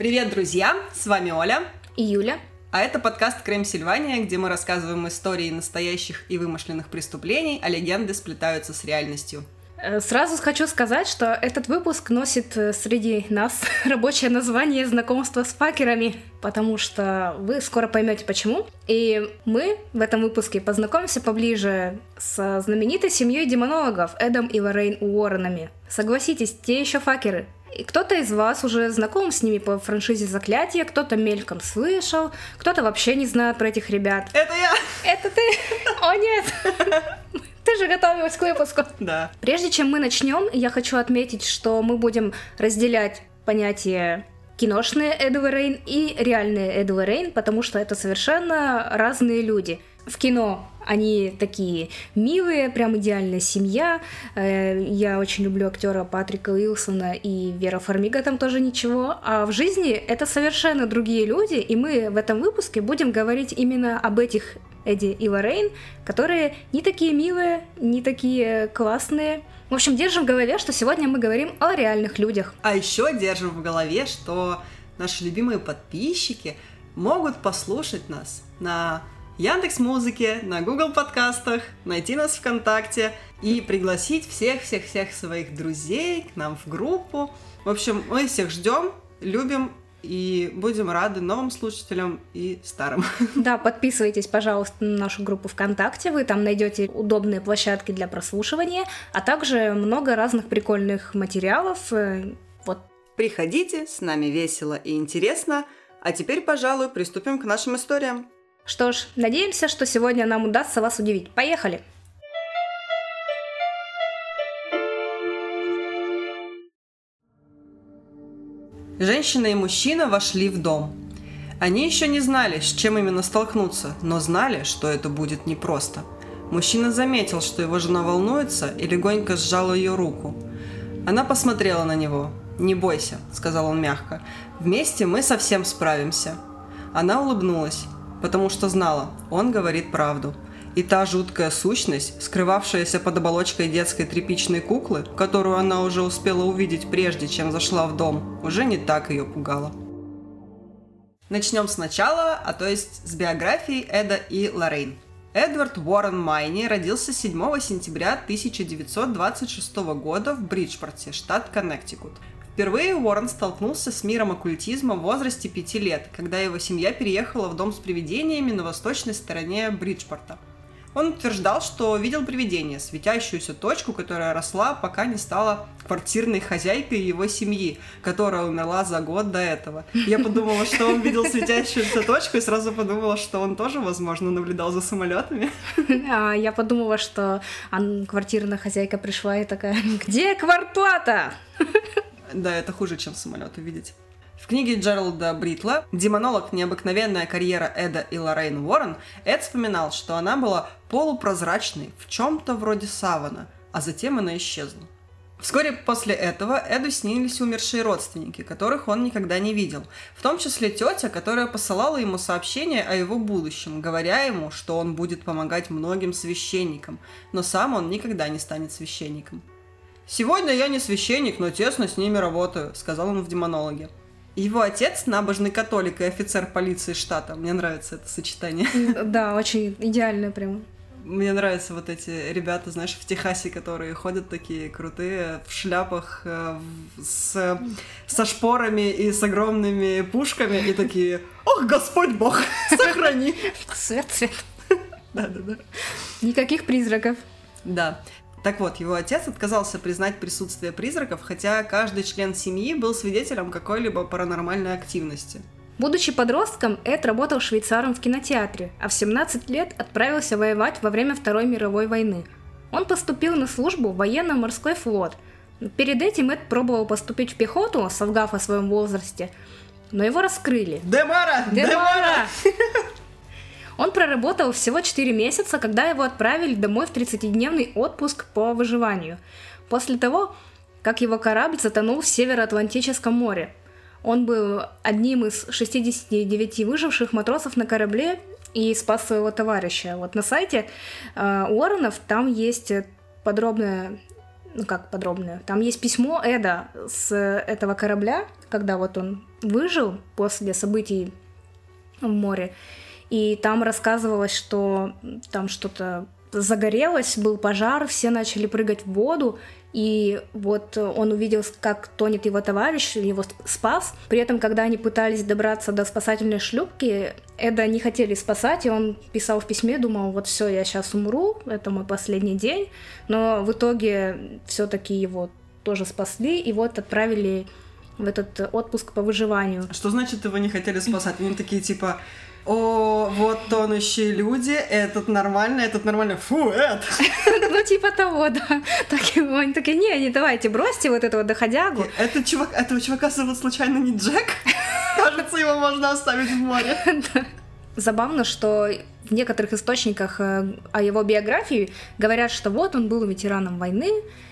Привет, друзья! С вами Оля и Юля. А это подкаст «Крем Сильвания», где мы рассказываем истории настоящих и вымышленных преступлений, а легенды сплетаются с реальностью. Э, сразу хочу сказать, что этот выпуск носит э, среди нас рабочее название «Знакомство с факерами», потому что вы скоро поймете почему. И мы в этом выпуске познакомимся поближе с знаменитой семьей демонологов Эдом и Лоррейн Уорренами. Согласитесь, те еще факеры. И кто-то из вас уже знаком с ними по франшизе «Заклятие», кто-то мельком слышал, кто-то вообще не знает про этих ребят. Это я! Это ты? О, нет! Ты же готовилась к выпуску. Да. Прежде чем мы начнем, я хочу отметить, что мы будем разделять понятие киношные Эдвард Рейн и реальные Эдвард Рейн, потому что это совершенно разные люди. В кино они такие милые, прям идеальная семья. Э, я очень люблю актера Патрика Уилсона и Вера Фармига там тоже ничего. А в жизни это совершенно другие люди, и мы в этом выпуске будем говорить именно об этих Эдди и Лоррейн, которые не такие милые, не такие классные. В общем, держим в голове, что сегодня мы говорим о реальных людях. А еще держим в голове, что наши любимые подписчики могут послушать нас на Яндекс Музыке, на Google подкастах, найти нас ВКонтакте и пригласить всех-всех-всех своих друзей к нам в группу. В общем, мы всех ждем, любим и будем рады новым слушателям и старым. Да, подписывайтесь, пожалуйста, на нашу группу ВКонтакте, вы там найдете удобные площадки для прослушивания, а также много разных прикольных материалов. Э, вот. Приходите, с нами весело и интересно. А теперь, пожалуй, приступим к нашим историям. Что ж, надеемся, что сегодня нам удастся вас удивить. Поехали! Женщина и мужчина вошли в дом. Они еще не знали, с чем именно столкнуться, но знали, что это будет непросто. Мужчина заметил, что его жена волнуется, и легонько сжал ее руку. Она посмотрела на него. «Не бойся», — сказал он мягко. «Вместе мы совсем справимся». Она улыбнулась потому что знала, он говорит правду. И та жуткая сущность, скрывавшаяся под оболочкой детской тряпичной куклы, которую она уже успела увидеть прежде, чем зашла в дом, уже не так ее пугала. Начнем сначала, а то есть с биографии Эда и Лоррейн. Эдвард Уоррен Майни родился 7 сентября 1926 года в Бриджпорте, штат Коннектикут. Впервые Уоррен столкнулся с миром оккультизма в возрасте пяти лет, когда его семья переехала в дом с привидениями на восточной стороне Бриджпорта. Он утверждал, что видел привидение, светящуюся точку, которая росла, пока не стала квартирной хозяйкой его семьи, которая умерла за год до этого. Я подумала, что он видел светящуюся точку, и сразу подумала, что он тоже, возможно, наблюдал за самолетами. А я подумала, что квартирная хозяйка пришла и такая, где квартплата? Да, это хуже, чем самолет увидеть. В книге Джералда Бритла «Демонолог. Необыкновенная карьера Эда и Лоррейн Уоррен» Эд вспоминал, что она была полупрозрачной, в чем-то вроде савана, а затем она исчезла. Вскоре после этого Эду снились умершие родственники, которых он никогда не видел, в том числе тетя, которая посылала ему сообщение о его будущем, говоря ему, что он будет помогать многим священникам, но сам он никогда не станет священником. «Сегодня я не священник, но тесно с ними работаю», — сказал он в демонологе. Его отец набожный католик и офицер полиции штата. Мне нравится это сочетание. Да, очень идеальное прям. Мне нравятся вот эти ребята, знаешь, в Техасе, которые ходят такие крутые, в шляпах, э, с, со шпорами и с огромными пушками, и такие «Ох, Господь Бог, сохрани!» Свет, свет. Да-да-да. Никаких призраков. Да. Так вот, его отец отказался признать присутствие призраков, хотя каждый член семьи был свидетелем какой-либо паранормальной активности. Будучи подростком, Эд работал швейцаром в кинотеатре, а в 17 лет отправился воевать во время Второй мировой войны. Он поступил на службу в военно-морской флот. Перед этим Эд пробовал поступить в пехоту, солгав о своем возрасте, но его раскрыли. Демара! Демара! Он проработал всего 4 месяца, когда его отправили домой в 30-дневный отпуск по выживанию. После того, как его корабль затонул в Североатлантическом море. Он был одним из 69 выживших матросов на корабле и спас своего товарища. Вот на сайте э, Уорренов там есть подробная ну как подробную. Там есть письмо Эда с этого корабля, когда вот он выжил после событий в море. И там рассказывалось, что там что-то загорелось, был пожар, все начали прыгать в воду, и вот он увидел, как тонет его товарищ, его спас. При этом, когда они пытались добраться до спасательной шлюпки, Эда не хотели спасать, и он писал в письме, думал, вот все, я сейчас умру, это мой последний день. Но в итоге все-таки его тоже спасли, и вот отправили в этот отпуск по выживанию. Что значит его не хотели спасать? Они такие типа, о, вот тонущие люди, этот нормально, этот нормально, фу, это. Ну, типа того, да. Так они такие, не, не давайте, бросьте вот этого доходягу. Это чувак, этого чувака зовут случайно не Джек? Кажется, его можно оставить в море. Забавно, что в некоторых источниках э, о его биографии говорят, что вот он был ветераном войны,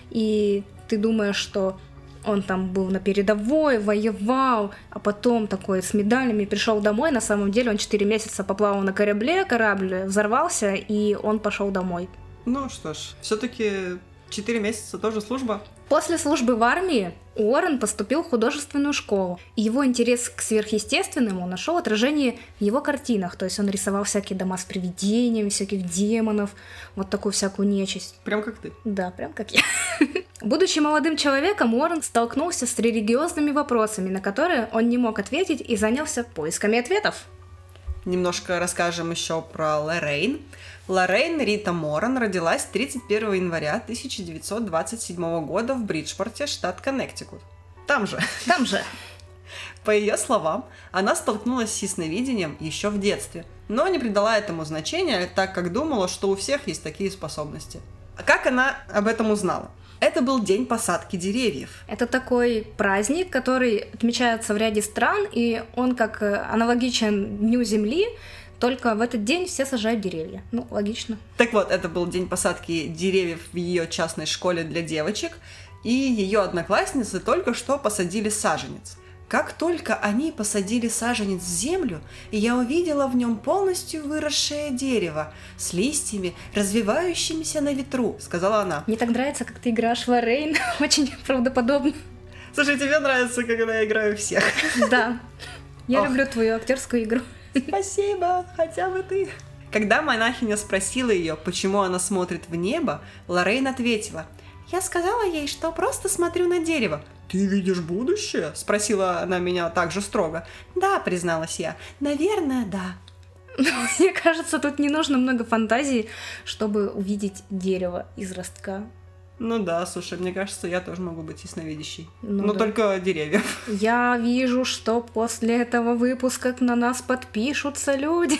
и ты думаешь, что он там был на передовой, воевал, а потом такой с медалями пришел домой. На самом деле он 4 месяца поплавал на корабле, корабль взорвался, и он пошел домой. Ну что ж, все-таки 4 месяца тоже служба. После службы в армии Уоррен поступил в художественную школу, и его интерес к сверхъестественному нашел отражение в его картинах, то есть он рисовал всякие дома с привидениями, всяких демонов, вот такую всякую нечисть. Прям как ты? Да, прям как я. Будучи молодым человеком, Уоррен столкнулся с религиозными вопросами, на которые он не мог ответить и занялся поисками ответов. Немножко расскажем еще про Лоррейн. Лоррейн Рита Моран родилась 31 января 1927 года в Бриджпорте, штат Коннектикут. Там же. Там же. По ее словам, она столкнулась с ясновидением еще в детстве, но не придала этому значения, так как думала, что у всех есть такие способности. А как она об этом узнала? Это был день посадки деревьев. Это такой праздник, который отмечается в ряде стран, и он как э, аналогичен Дню Земли, только в этот день все сажают деревья. Ну, логично. Так вот, это был день посадки деревьев в ее частной школе для девочек, и ее одноклассницы только что посадили саженец. Как только они посадили саженец в землю, я увидела в нем полностью выросшее дерево с листьями, развивающимися на ветру, сказала она. Мне так нравится, как ты играешь в Рейн, очень правдоподобно. Слушай, тебе нравится, когда я играю всех. Да. Я Ох. люблю твою актерскую игру. Спасибо, хотя бы ты. Когда монахиня спросила ее, почему она смотрит в небо, Лоррейн ответила, «Я сказала ей, что просто смотрю на дерево». «Ты видишь будущее?» – спросила она меня также строго. «Да», – призналась я, – «наверное, да». Мне кажется, тут не нужно много фантазии, чтобы увидеть дерево из ростка. Ну да, слушай, мне кажется, я тоже могу быть ясновидящей. Ну, Но да. только деревьев. Я вижу, что после этого выпуска на нас подпишутся люди.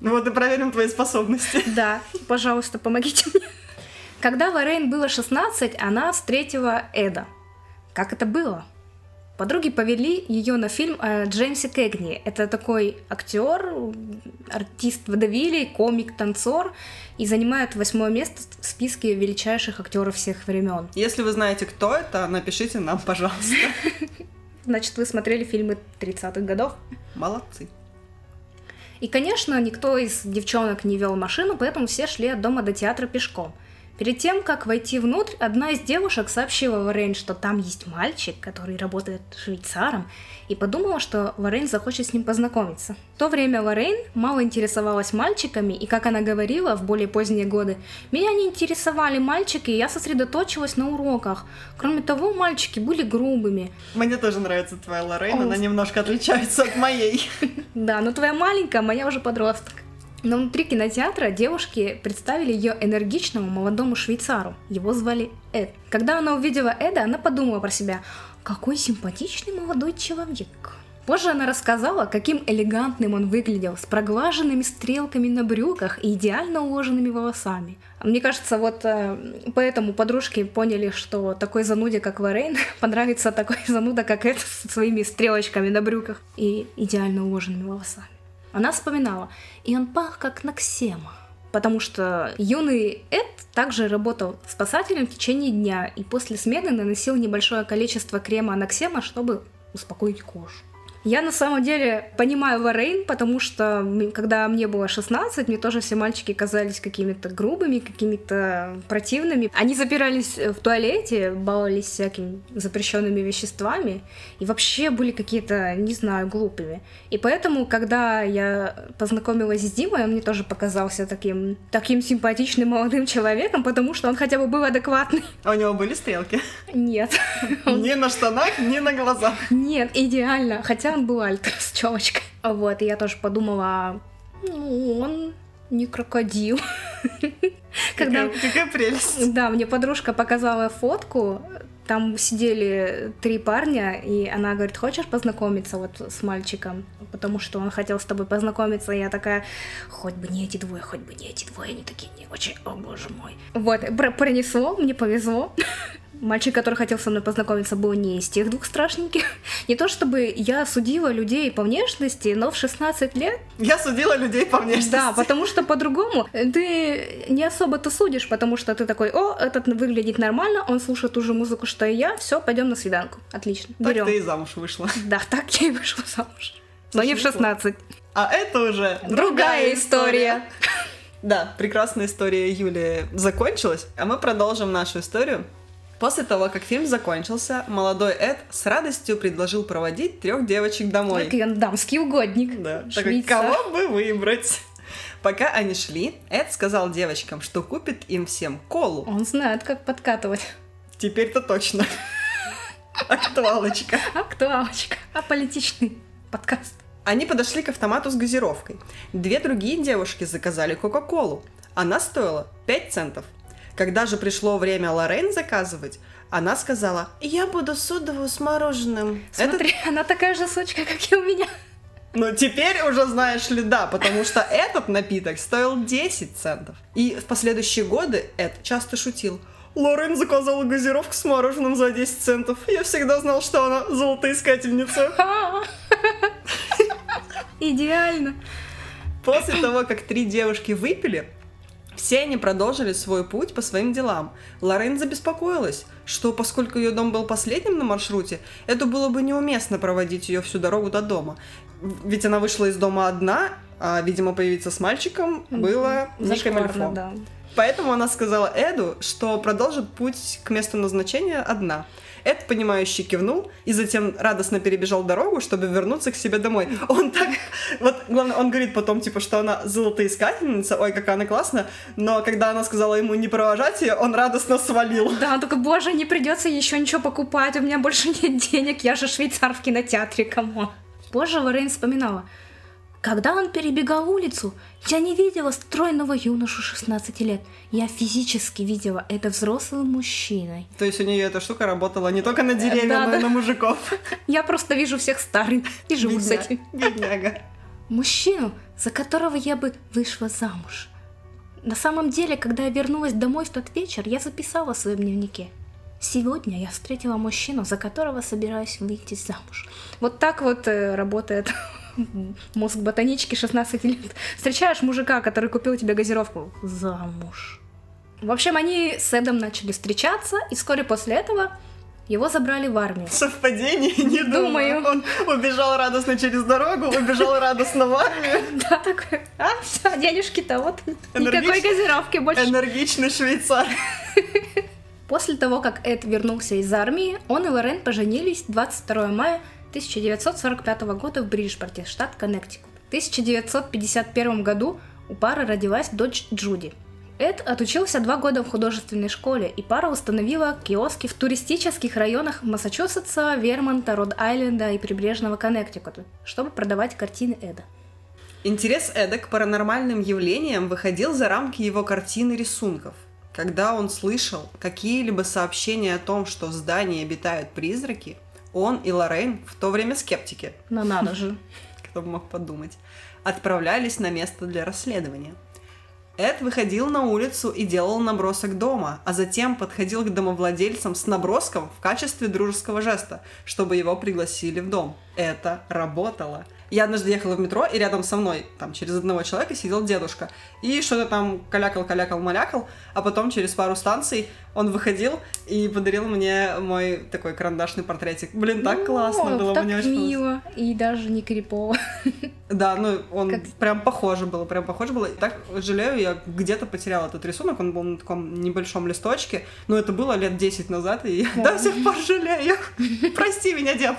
Ну вот и проверим твои способности. Да, пожалуйста, помогите мне. Когда Лоррейн было 16, она встретила Эда. Как это было? Подруги повели ее на фильм о Джеймсе Кэгни. Это такой актер, артист водовилей, комик, танцор и занимает восьмое место в списке величайших актеров всех времен. Если вы знаете, кто это, напишите нам, пожалуйста. Значит, вы смотрели фильмы 30-х годов? Молодцы. И, конечно, никто из девчонок не вел машину, поэтому все шли от дома до театра пешком – Перед тем, как войти внутрь, одна из девушек сообщила Лоррейн, что там есть мальчик, который работает швейцаром, и подумала, что Лоррейн захочет с ним познакомиться. В то время Лоррейн мало интересовалась мальчиками, и, как она говорила в более поздние годы, «Меня не интересовали мальчики, и я сосредоточилась на уроках. Кроме того, мальчики были грубыми». Мне тоже нравится твоя Лоррейн, она немножко отличается от моей. Да, но твоя маленькая, моя уже подросток. Но внутри кинотеатра девушки представили ее энергичному молодому швейцару. Его звали Эд. Когда она увидела Эда, она подумала про себя, какой симпатичный молодой человек. Позже она рассказала, каким элегантным он выглядел, с проглаженными стрелками на брюках и идеально уложенными волосами. Мне кажется, вот э, поэтому подружки поняли, что такой зануде, как Варейн, понравится такой зануда, как Эд, со своими стрелочками на брюках и идеально уложенными волосами. Она вспоминала, и он пах как Наксема. Потому что юный Эд также работал спасателем в течение дня и после смены наносил небольшое количество крема Анаксема, чтобы успокоить кожу. Я на самом деле понимаю Лоррейн, потому что когда мне было 16, мне тоже все мальчики казались какими-то грубыми, какими-то противными. Они запирались в туалете, баловались всякими запрещенными веществами и вообще были какие-то, не знаю, глупыми. И поэтому, когда я познакомилась с Димой, он мне тоже показался таким, таким симпатичным молодым человеком, потому что он хотя бы был адекватный. А у него были стрелки? Нет. Ни на штанах, ни на глазах. Нет, идеально. Хотя он был альтер с челочкой. Вот, и я тоже подумала, ну, он не крокодил. Какая, какая прелесть. Да, мне подружка показала фотку, там сидели три парня, и она говорит, хочешь познакомиться вот с мальчиком? Потому что он хотел с тобой познакомиться, и я такая, хоть бы не эти двое, хоть бы не эти двое, они такие не очень, о боже мой. Вот, пр- пронесло, мне повезло. Мальчик, который хотел со мной познакомиться, был не из тех двух страшненьких. Не то чтобы я судила людей по внешности, но в 16 лет... Я судила людей по внешности. Да, потому что по-другому ты не особо-то судишь, потому что ты такой, о, этот выглядит нормально, он слушает ту же музыку, что и я, все, пойдем на свиданку. Отлично, Так берем. ты и замуж вышла. Да, так я и вышла замуж. Но не в Слушай, 16. А это уже Другая история. Да, прекрасная история Юлии закончилась, а мы продолжим нашу историю. После того, как фильм закончился, молодой Эд с радостью предложил проводить трех девочек домой. Такой он дамский угодник. Да, такой, Швейцар. кого бы выбрать? Пока они шли, Эд сказал девочкам, что купит им всем колу. Он знает, как подкатывать. Теперь-то точно. Актуалочка. Актуалочка. Аполитичный подкаст. Они подошли к автомату с газировкой. Две другие девушки заказали Кока-Колу. Она стоила 5 центов. Когда же пришло время Лоррейн заказывать, она сказала, я буду содовую с мороженым. Смотри, она такая же сучка, как и у меня. Ну, теперь уже знаешь ли, да, потому что этот напиток стоил 10 центов. И в последующие годы Эд часто шутил. Лорен заказала газировку с мороженым за 10 центов. Я всегда знал, что она золотоискательница. Идеально. После того, как три девушки выпили, все они продолжили свой путь по своим делам. Лорен забеспокоилась, что поскольку ее дом был последним на маршруте, это было бы неуместно проводить ее всю дорогу до дома. Ведь она вышла из дома одна, а, видимо, появиться с мальчиком было не Зашкварно, камильфо. да. Поэтому она сказала Эду, что продолжит путь к месту назначения одна. Эд, понимающе кивнул и затем радостно перебежал дорогу, чтобы вернуться к себе домой. Он так... Вот, главное, он говорит потом, типа, что она золотоискательница, ой, какая она классная, но когда она сказала ему не провожать ее, он радостно свалил. Да, он такой, боже, не придется еще ничего покупать, у меня больше нет денег, я же швейцар в кинотеатре, кому. Позже Лорен вспоминала, когда он перебегал улицу, я не видела стройного юношу 16 лет. Я физически видела это взрослым мужчиной. То есть у нее эта штука работала не только на деревья, да, но да. и на мужиков. Я просто вижу всех старых и живу с Бедня- этим. Бедняга. Мужчину, за которого я бы вышла замуж. На самом деле, когда я вернулась домой в тот вечер, я записала в своем дневнике. Сегодня я встретила мужчину, за которого собираюсь выйти замуж. Вот так вот э, работает мозг ботанички 16 лет. Встречаешь мужика, который купил тебе газировку замуж. В общем, они с Эдом начали встречаться, и вскоре после этого его забрали в армию. Совпадение? Не думаю. Думаю. Он убежал радостно через дорогу, убежал радостно в армию. Да, такой, а, все, денежки-то вот, никакой газировки больше. Энергичный швейцар. После того, как Эд вернулся из армии, он и Лорен поженились 22 мая 1945 года в Бриджпорте, штат Коннектикут. В 1951 году у пары родилась дочь Джуди. Эд отучился два года в художественной школе, и пара установила киоски в туристических районах Массачусетса, Вермонта, Род-Айленда и прибрежного Коннектикута, чтобы продавать картины Эда. Интерес Эда к паранормальным явлениям выходил за рамки его картин и рисунков. Когда он слышал какие-либо сообщения о том, что в здании обитают призраки, он и Лоррейн, в то время скептики, Но надо же. кто бы мог подумать, отправлялись на место для расследования. Эд выходил на улицу и делал набросок дома, а затем подходил к домовладельцам с наброском в качестве дружеского жеста, чтобы его пригласили в дом. Это работало. Я однажды ехала в метро, и рядом со мной, там, через одного человека сидел дедушка. И что-то там калякал, калякал, малякал. А потом через пару станций он выходил и подарил мне мой такой карандашный портретик. Блин, так Ну, классно было, так мне очень мило и даже не крипово. Да, ну он Как- прям похоже было, прям похоже было. И так жалею, я где-то потеряла этот рисунок, он был на таком небольшом листочке, но это было лет 10 назад, и я Да. до сих пор жалею. Прости меня, дед.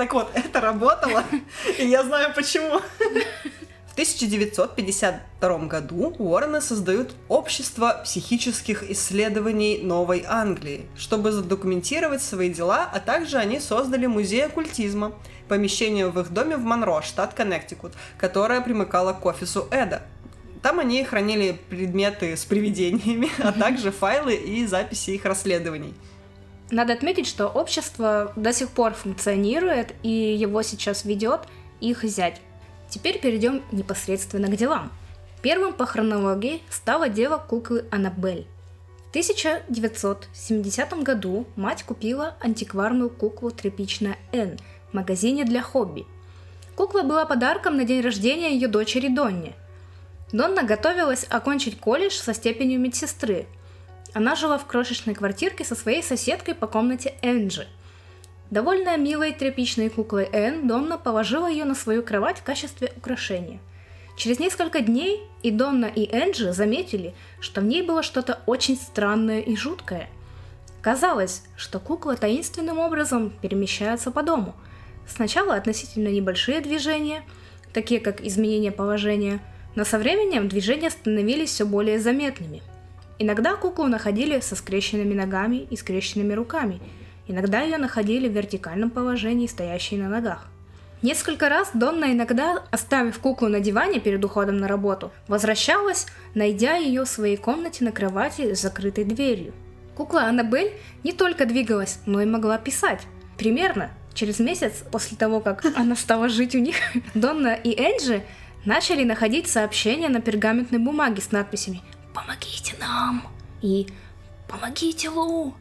Так вот, это работало, и я знаю почему. В 1952 году Уоррены создают Общество психических исследований Новой Англии, чтобы задокументировать свои дела, а также они создали музей оккультизма, помещение в их доме в Монро, штат Коннектикут, которое примыкало к офису Эда. Там они хранили предметы с привидениями, а также файлы и записи их расследований. Надо отметить, что общество до сих пор функционирует, и его сейчас ведет их зять. Теперь перейдем непосредственно к делам. Первым по хронологии стало дело куклы Аннабель. В 1970 году мать купила антикварную куклу «Тряпичная Н» в магазине для хобби. Кукла была подарком на день рождения ее дочери Донни. Донна готовилась окончить колледж со степенью медсестры. Она жила в крошечной квартирке со своей соседкой по комнате Энджи. Довольная милой тряпичной куклой Энн, Донна положила ее на свою кровать в качестве украшения. Через несколько дней и Донна, и Энджи заметили, что в ней было что-то очень странное и жуткое. Казалось, что кукла таинственным образом перемещается по дому. Сначала относительно небольшие движения, такие как изменение положения, но со временем движения становились все более заметными. Иногда куклу находили со скрещенными ногами и скрещенными руками, иногда ее находили в вертикальном положении, стоящей на ногах. Несколько раз Донна иногда, оставив куклу на диване перед уходом на работу, возвращалась, найдя ее в своей комнате на кровати с закрытой дверью. Кукла Аннабель не только двигалась, но и могла писать. Примерно через месяц после того, как она стала жить у них, Донна и Энджи начали находить сообщения на пергаментной бумаге с надписями «Помогите нам» и «Помогите Лу».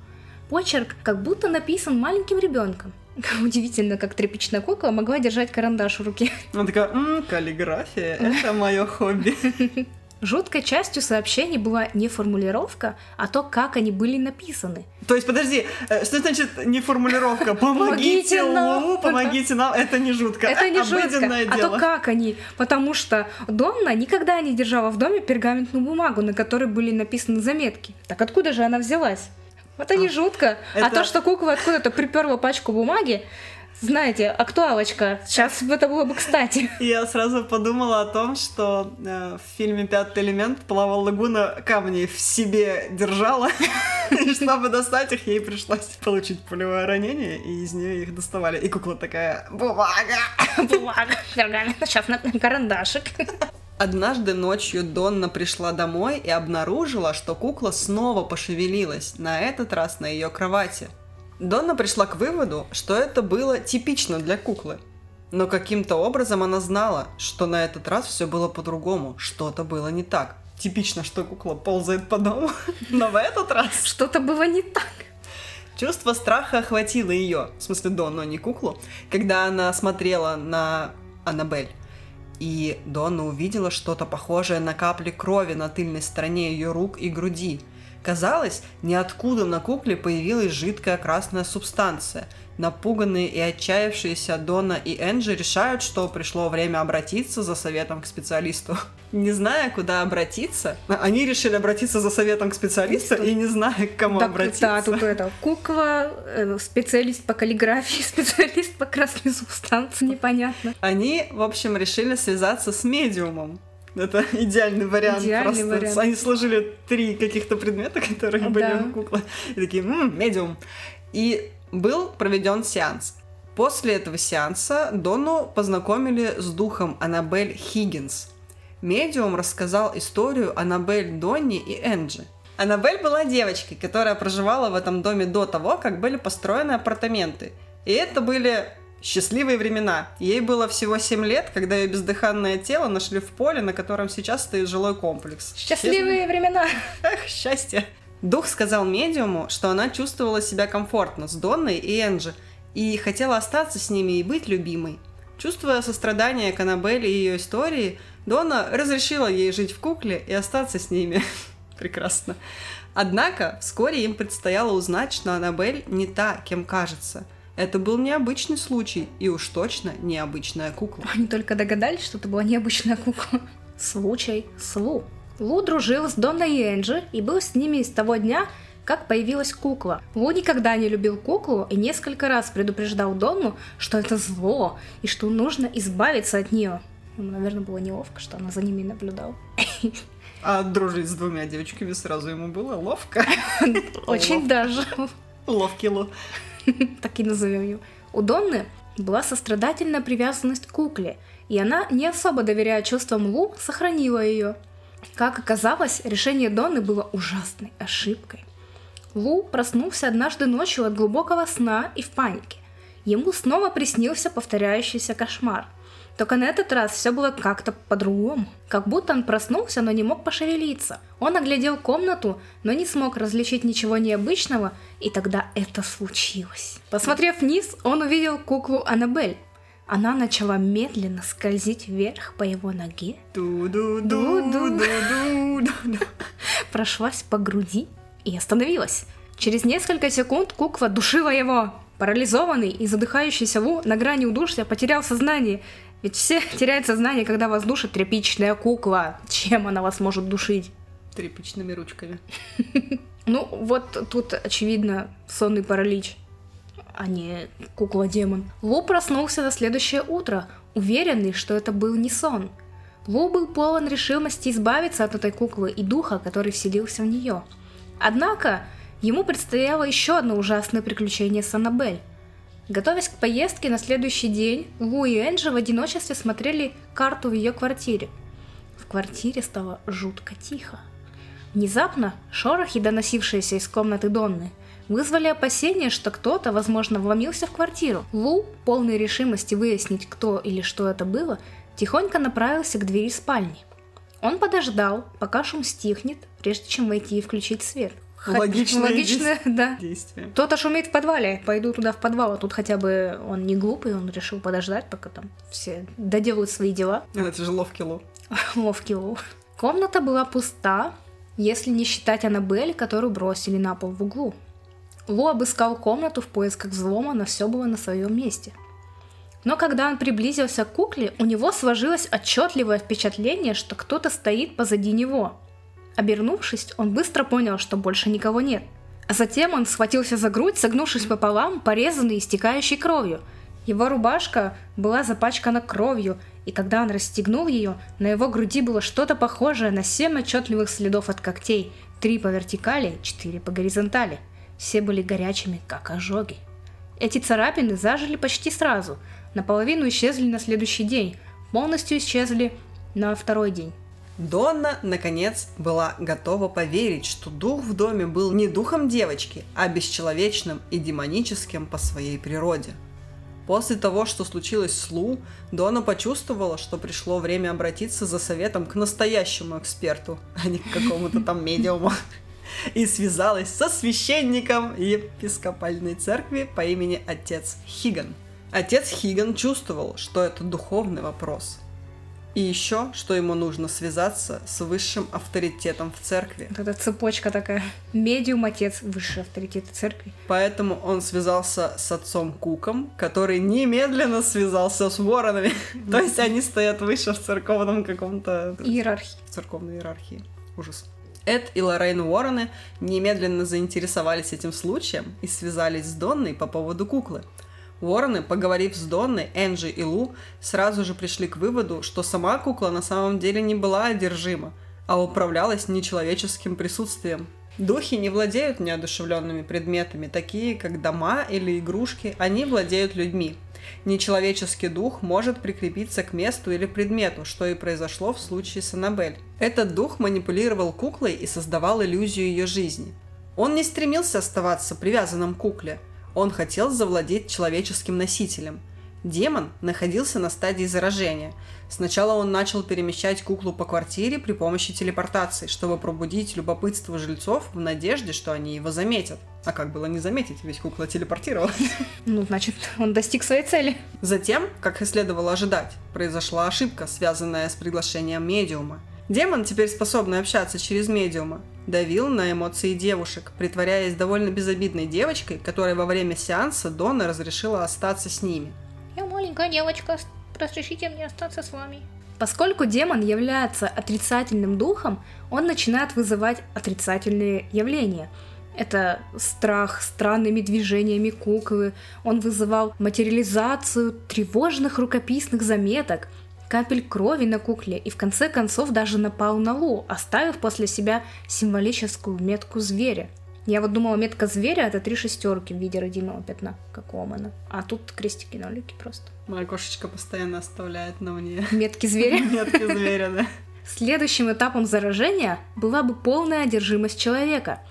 Почерк как будто написан маленьким ребенком. Удивительно, как тряпичная кукла могла держать карандаш в руке. Она такая, «М, каллиграфия, это мое хобби. Жуткой частью сообщений была не формулировка, а то, как они были написаны. То есть, подожди, э, что значит не формулировка? Помогите. Лу, помогите нам, это не жутко. Это не жутко, а то как они. Потому что Донна никогда не держала в доме пергаментную бумагу, на которой были написаны заметки. Так откуда же она взялась? Это не жутко. А то, что кукла откуда-то приперла пачку бумаги, знаете, актуалочка. Сейчас это было бы кстати. Я сразу подумала о том, что э, в фильме «Пятый элемент» Плава Лагуна камни в себе держала, и чтобы достать их, ей пришлось получить пулевое ранение, и из нее их доставали. И кукла такая «Бумага!» Бумага, пергамент, сейчас на карандашик. Однажды ночью Донна пришла домой и обнаружила, что кукла снова пошевелилась, на этот раз на ее кровати. Донна пришла к выводу, что это было типично для куклы. Но каким-то образом она знала, что на этот раз все было по-другому, что-то было не так. Типично, что кукла ползает по дому, но в этот раз Что-то было не так. Чувство страха охватило ее, в смысле Донну, а не куклу, когда она смотрела на Аннабель. И Донна увидела что-то похожее на капли крови на тыльной стороне ее рук и груди. Казалось, ниоткуда на кукле появилась жидкая красная субстанция. Напуганные и отчаявшиеся Донна и Энджи решают, что пришло время обратиться за советом к специалисту. Не зная, куда обратиться, они решили обратиться за советом к специалисту и не зная, к кому Так, обратиться. да, тут это кукла, э, специалист по каллиграфии, специалист по красной субстанции, непонятно. Они, в общем, решили связаться с медиумом. Это идеальный вариант. Идеальный просто. вариант. Они сложили три каких-то предмета, которые были Да. у куклы. И такие, «М, медиум. И был проведен сеанс. После этого сеанса Дону познакомили с духом Аннабель Хиггинс. Медиум рассказал историю Аннабель, Донни и Энджи. Аннабель была девочкой, которая проживала в этом доме до того, как были построены апартаменты. И это были счастливые времена. Ей было всего 7 лет, когда ее бездыханное тело нашли в поле, на котором сейчас стоит жилой комплекс. Счастливые времена. Эх, счастье. Дух сказал медиуму, что она чувствовала себя комфортно с Донной и Энджи, и хотела остаться с ними и быть любимой. Чувствуя сострадание к Аннабель и ее истории, Дона разрешила ей жить в кукле и остаться с ними. Прекрасно. Однако вскоре им предстояло узнать, что Аннабель не та, кем кажется. Это был необычный случай и уж точно необычная кукла. Они только догадались, что это была необычная кукла. Случай с Лу. Лу дружил с Донной и Энджи и был с ними с того дня, как появилась кукла. Лу никогда не любил куклу и несколько раз предупреждал Донну, что это зло и что нужно избавиться от нее. Ему, наверное, было неловко, что она за ними наблюдала. А дружить с двумя девочками сразу ему было ловко. Очень даже. Ловкий Лу. Так и назовем ее. У Донны была сострадательная привязанность к кукле, и она, не особо доверяя чувствам Лу, сохранила ее. Как оказалось, решение Донны было ужасной ошибкой. Лу проснулся однажды ночью от глубокого сна и в панике. Ему снова приснился повторяющийся кошмар – только на этот раз все было как-то по-другому. Как будто он проснулся, но не мог пошевелиться. Он оглядел комнату, но не смог различить ничего необычного, и тогда это случилось. Посмотрев вниз, он увидел куклу Аннабель. Она начала медленно скользить вверх по его ноге. Прошлась по груди и остановилась. Через несколько секунд кукла душила его. Парализованный и задыхающийся Лу на грани удушья потерял сознание ведь все теряют сознание, когда вас душит тряпичная кукла. Чем она вас может душить? Тряпичными ручками. Ну, вот тут, очевидно, сонный паралич, а не кукла-демон. Лу проснулся на следующее утро, уверенный, что это был не сон. Лу был полон решимости избавиться от этой куклы и духа, который вселился в нее. Однако, ему предстояло еще одно ужасное приключение с Аннабель. Готовясь к поездке на следующий день, Лу и Энджи в одиночестве смотрели карту в ее квартире. В квартире стало жутко тихо. Внезапно шорохи, доносившиеся из комнаты Донны, вызвали опасение, что кто-то, возможно, вломился в квартиру. Лу, полной решимости выяснить, кто или что это было, тихонько направился к двери спальни. Он подождал, пока шум стихнет, прежде чем войти и включить свет – Логичное, Логичное да. действие. Кто-то шумит в подвале, пойду туда в подвал, а тут хотя бы он не глупый, он решил подождать, пока там все доделают свои дела. Это же ловкий лу. Ловкий лу. Комната была пуста, если не считать Аннабель, которую бросили на пол в углу. Лу обыскал комнату в поисках взлома, но все было на своем месте. Но когда он приблизился к кукле, у него сложилось отчетливое впечатление, что кто-то стоит позади него – Обернувшись, он быстро понял, что больше никого нет. А затем он схватился за грудь, согнувшись пополам, порезанный и истекающей кровью. Его рубашка была запачкана кровью, и когда он расстегнул ее, на его груди было что-то похожее на семь отчетливых следов от когтей, три по вертикали, четыре по горизонтали. Все были горячими, как ожоги. Эти царапины зажили почти сразу, наполовину исчезли на следующий день, полностью исчезли на второй день. Донна, наконец, была готова поверить, что дух в доме был не духом девочки, а бесчеловечным и демоническим по своей природе. После того, что случилось с Лу, Дона почувствовала, что пришло время обратиться за советом к настоящему эксперту, а не к какому-то там медиуму. И связалась со священником епископальной церкви по имени отец Хиган. Отец Хиган чувствовал, что это духовный вопрос – и еще, что ему нужно связаться с высшим авторитетом в церкви. Вот эта цепочка такая. Медиум, отец, высший авторитет церкви. Поэтому он связался с отцом Куком, который немедленно связался с воронами. То есть они стоят выше в церковном каком-то... Иерархии. В церковной иерархии. Ужас. Эд и Лоррейн Уоррены немедленно заинтересовались этим случаем и связались с Донной по поводу куклы – Вороны, поговорив с Донной, Энджи и Лу, сразу же пришли к выводу, что сама кукла на самом деле не была одержима, а управлялась нечеловеческим присутствием. Духи не владеют неодушевленными предметами, такие как дома или игрушки, они владеют людьми. Нечеловеческий дух может прикрепиться к месту или предмету, что и произошло в случае с Аннабель. Этот дух манипулировал куклой и создавал иллюзию ее жизни. Он не стремился оставаться привязанным к кукле – он хотел завладеть человеческим носителем. Демон находился на стадии заражения. Сначала он начал перемещать куклу по квартире при помощи телепортации, чтобы пробудить любопытство жильцов в надежде, что они его заметят. А как было не заметить, ведь кукла телепортировалась. Ну, значит, он достиг своей цели. Затем, как и следовало ожидать, произошла ошибка, связанная с приглашением медиума. Демон, теперь способный общаться через медиума, давил на эмоции девушек, притворяясь довольно безобидной девочкой, которая во время сеанса Дона разрешила остаться с ними. Я маленькая девочка, разрешите мне остаться с вами. Поскольку демон является отрицательным духом, он начинает вызывать отрицательные явления. Это страх странными движениями куклы, он вызывал материализацию тревожных рукописных заметок, капель крови на кукле и в конце концов даже напал на Лу, оставив после себя символическую метку зверя. Я вот думала, метка зверя это три шестерки в виде родимого пятна, как у Омана. А тут крестики нолики просто. Моя кошечка постоянно оставляет на мне Метки зверя? метки зверя, да. Следующим этапом заражения была бы полная одержимость человека.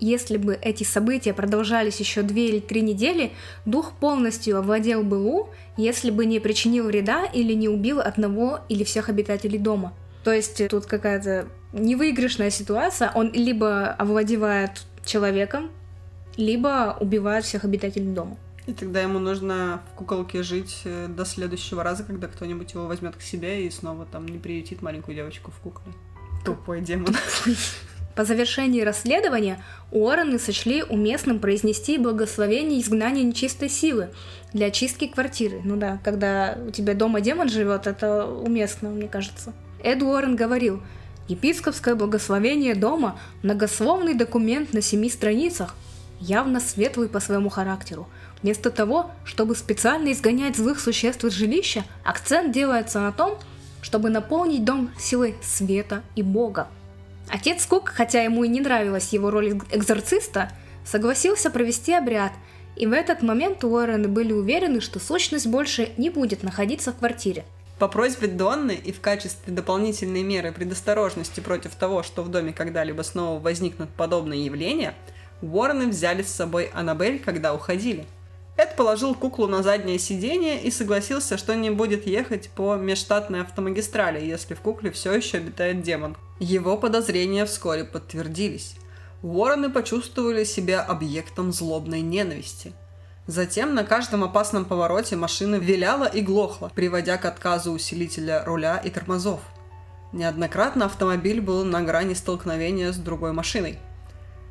Если бы эти события продолжались еще две или три недели, дух полностью овладел бы Лу, если бы не причинил вреда или не убил одного или всех обитателей дома. То есть тут какая-то невыигрышная ситуация. Он либо овладевает человеком, либо убивает всех обитателей дома. И тогда ему нужно в куколке жить э, до следующего раза, когда кто-нибудь его возьмет к себе и снова там не приютит маленькую девочку в кукле. Тупой демон. По завершении расследования Уоррены сочли уместным произнести благословение изгнания нечистой силы для очистки квартиры. Ну да, когда у тебя дома демон живет, это уместно, мне кажется. Эд Уоррен говорил, епископское благословение дома – многословный документ на семи страницах, явно светлый по своему характеру. Вместо того, чтобы специально изгонять злых существ из жилища, акцент делается на том, чтобы наполнить дом силой света и Бога. Отец Кук, хотя ему и не нравилась его роль экзорциста, согласился провести обряд, и в этот момент Уоррены были уверены, что сущность больше не будет находиться в квартире. По просьбе Донны и в качестве дополнительной меры предосторожности против того, что в доме когда-либо снова возникнут подобные явления, Уоррены взяли с собой Аннабель, когда уходили. Эд положил куклу на заднее сиденье и согласился, что не будет ехать по межштатной автомагистрали, если в кукле все еще обитает демон. Его подозрения вскоре подтвердились. Уоррены почувствовали себя объектом злобной ненависти. Затем на каждом опасном повороте машина виляла и глохла, приводя к отказу усилителя руля и тормозов. Неоднократно автомобиль был на грани столкновения с другой машиной.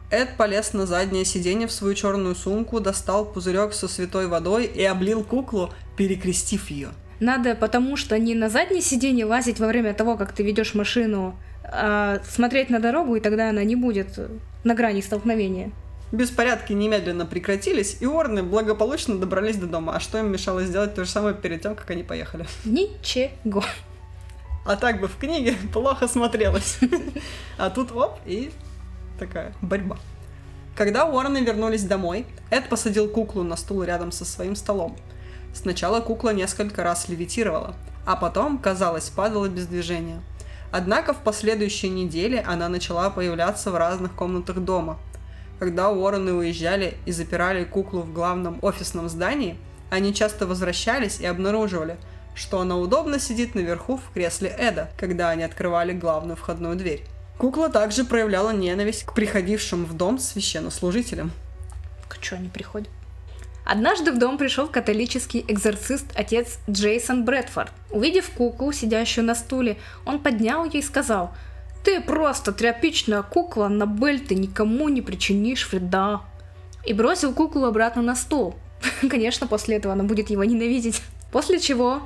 Эд полез на заднее сиденье в свою черную сумку, достал пузырек со святой водой и облил куклу, перекрестив ее. Надо, потому что не на заднее сиденье лазить во время того, как ты ведешь машину, а смотреть на дорогу, и тогда она не будет на грани столкновения. Беспорядки немедленно прекратились, и Орны благополучно добрались до дома. А что им мешало сделать то же самое перед тем, как они поехали? Ничего. А так бы в книге плохо смотрелось. А тут оп, и такая борьба. Когда Уоррены вернулись домой, Эд посадил куклу на стул рядом со своим столом. Сначала кукла несколько раз левитировала, а потом, казалось, падала без движения. Однако в последующие недели она начала появляться в разных комнатах дома. Когда Уоррены уезжали и запирали куклу в главном офисном здании, они часто возвращались и обнаруживали, что она удобно сидит наверху в кресле Эда, когда они открывали главную входную дверь. Кукла также проявляла ненависть к приходившим в дом священнослужителям. К чё они приходят? Однажды в дом пришел католический экзорцист отец Джейсон Брэдфорд. Увидев куклу, сидящую на стуле, он поднял ее и сказал, «Ты просто тряпичная кукла, на Бель ты никому не причинишь вреда». И бросил куклу обратно на стол. Конечно, после этого она будет его ненавидеть. После чего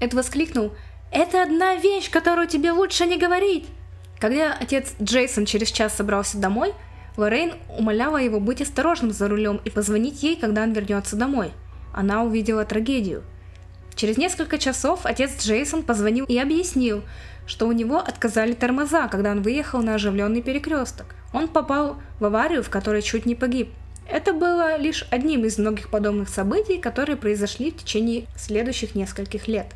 Эд воскликнул, «Это одна вещь, которую тебе лучше не говорить!» Когда отец Джейсон через час собрался домой, Лоррейн умоляла его быть осторожным за рулем и позвонить ей, когда он вернется домой. Она увидела трагедию. Через несколько часов отец Джейсон позвонил и объяснил, что у него отказали тормоза, когда он выехал на оживленный перекресток. Он попал в аварию, в которой чуть не погиб. Это было лишь одним из многих подобных событий, которые произошли в течение следующих нескольких лет.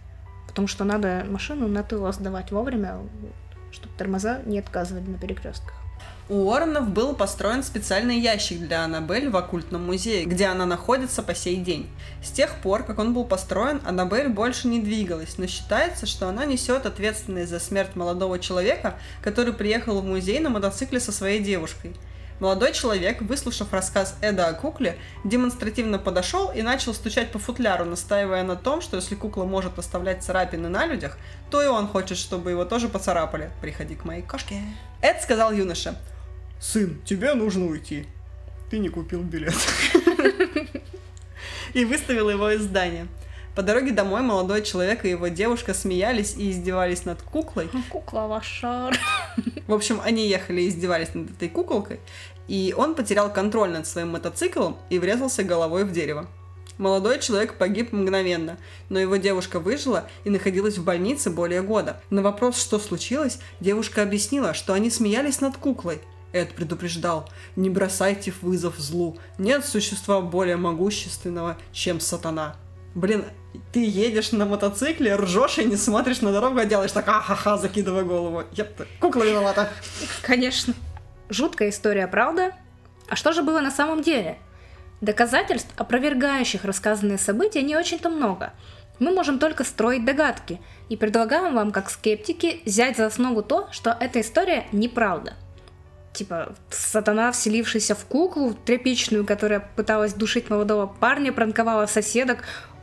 Потому что надо машину на ТО сдавать вовремя, чтобы тормоза не отказывали на перекрестках. У Уорренов был построен специальный ящик для Аннабель в оккультном музее, где она находится по сей день. С тех пор, как он был построен, Аннабель больше не двигалась, но считается, что она несет ответственность за смерть молодого человека, который приехал в музей на мотоцикле со своей девушкой. Молодой человек, выслушав рассказ Эда о кукле, демонстративно подошел и начал стучать по футляру, настаивая на том, что если кукла может оставлять царапины на людях, то и он хочет, чтобы его тоже поцарапали. Приходи к моей кошке. Эд сказал юноше, сын, тебе нужно уйти. Ты не купил билет. И выставил его из здания. По дороге домой молодой человек и его девушка смеялись и издевались над куклой. Кукла ваша. В общем, они ехали и издевались над этой куколкой, и он потерял контроль над своим мотоциклом и врезался головой в дерево. Молодой человек погиб мгновенно, но его девушка выжила и находилась в больнице более года. На вопрос, что случилось, девушка объяснила, что они смеялись над куклой. Эд предупреждал, не бросайте вызов злу, нет существа более могущественного, чем сатана. Блин, ты едешь на мотоцикле, ржешь и не смотришь на дорогу, а делаешь так, ахаха, закидывая голову. Епта, кукла виновата. Конечно. Жуткая история, правда? А что же было на самом деле? Доказательств, опровергающих рассказанные события, не очень-то много. Мы можем только строить догадки и предлагаем вам, как скептики, взять за основу то, что эта история неправда. Типа, сатана, вселившийся в куклу тряпичную, которая пыталась душить молодого парня, пранковала соседок,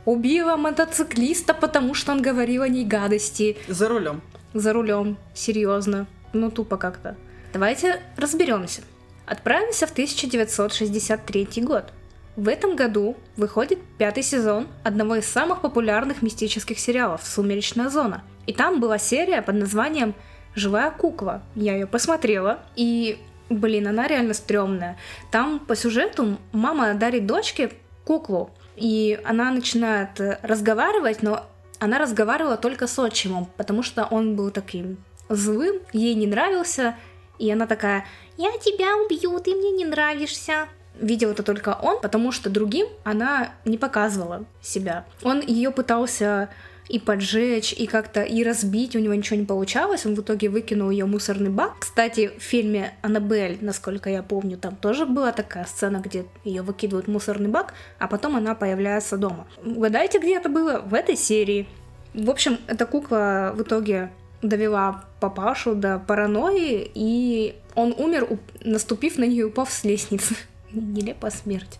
убила мотоциклиста, потому что он говорил о ней гадости. За рулем. За рулем, серьезно. Ну, тупо как-то. Давайте разберемся. Отправимся в 1963 год. В этом году выходит пятый сезон одного из самых популярных мистических сериалов «Сумеречная зона». И там была серия под названием «Живая кукла». Я ее посмотрела, и, блин, она реально стрёмная. Там по сюжету мама дарит дочке куклу, и она начинает разговаривать, но она разговаривала только с отчимом, потому что он был таким злым, ей не нравился, и она такая «Я тебя убью, ты мне не нравишься» видел это только он, потому что другим она не показывала себя. Он ее пытался и поджечь, и как-то и разбить, у него ничего не получалось, он в итоге выкинул ее мусорный бак. Кстати, в фильме «Аннабель», насколько я помню, там тоже была такая сцена, где ее выкидывают в мусорный бак, а потом она появляется дома. Угадайте, где это было? В этой серии. В общем, эта кукла в итоге довела папашу до паранойи, и он умер, наступив на нее и упав с лестницы. Нелепая смерть.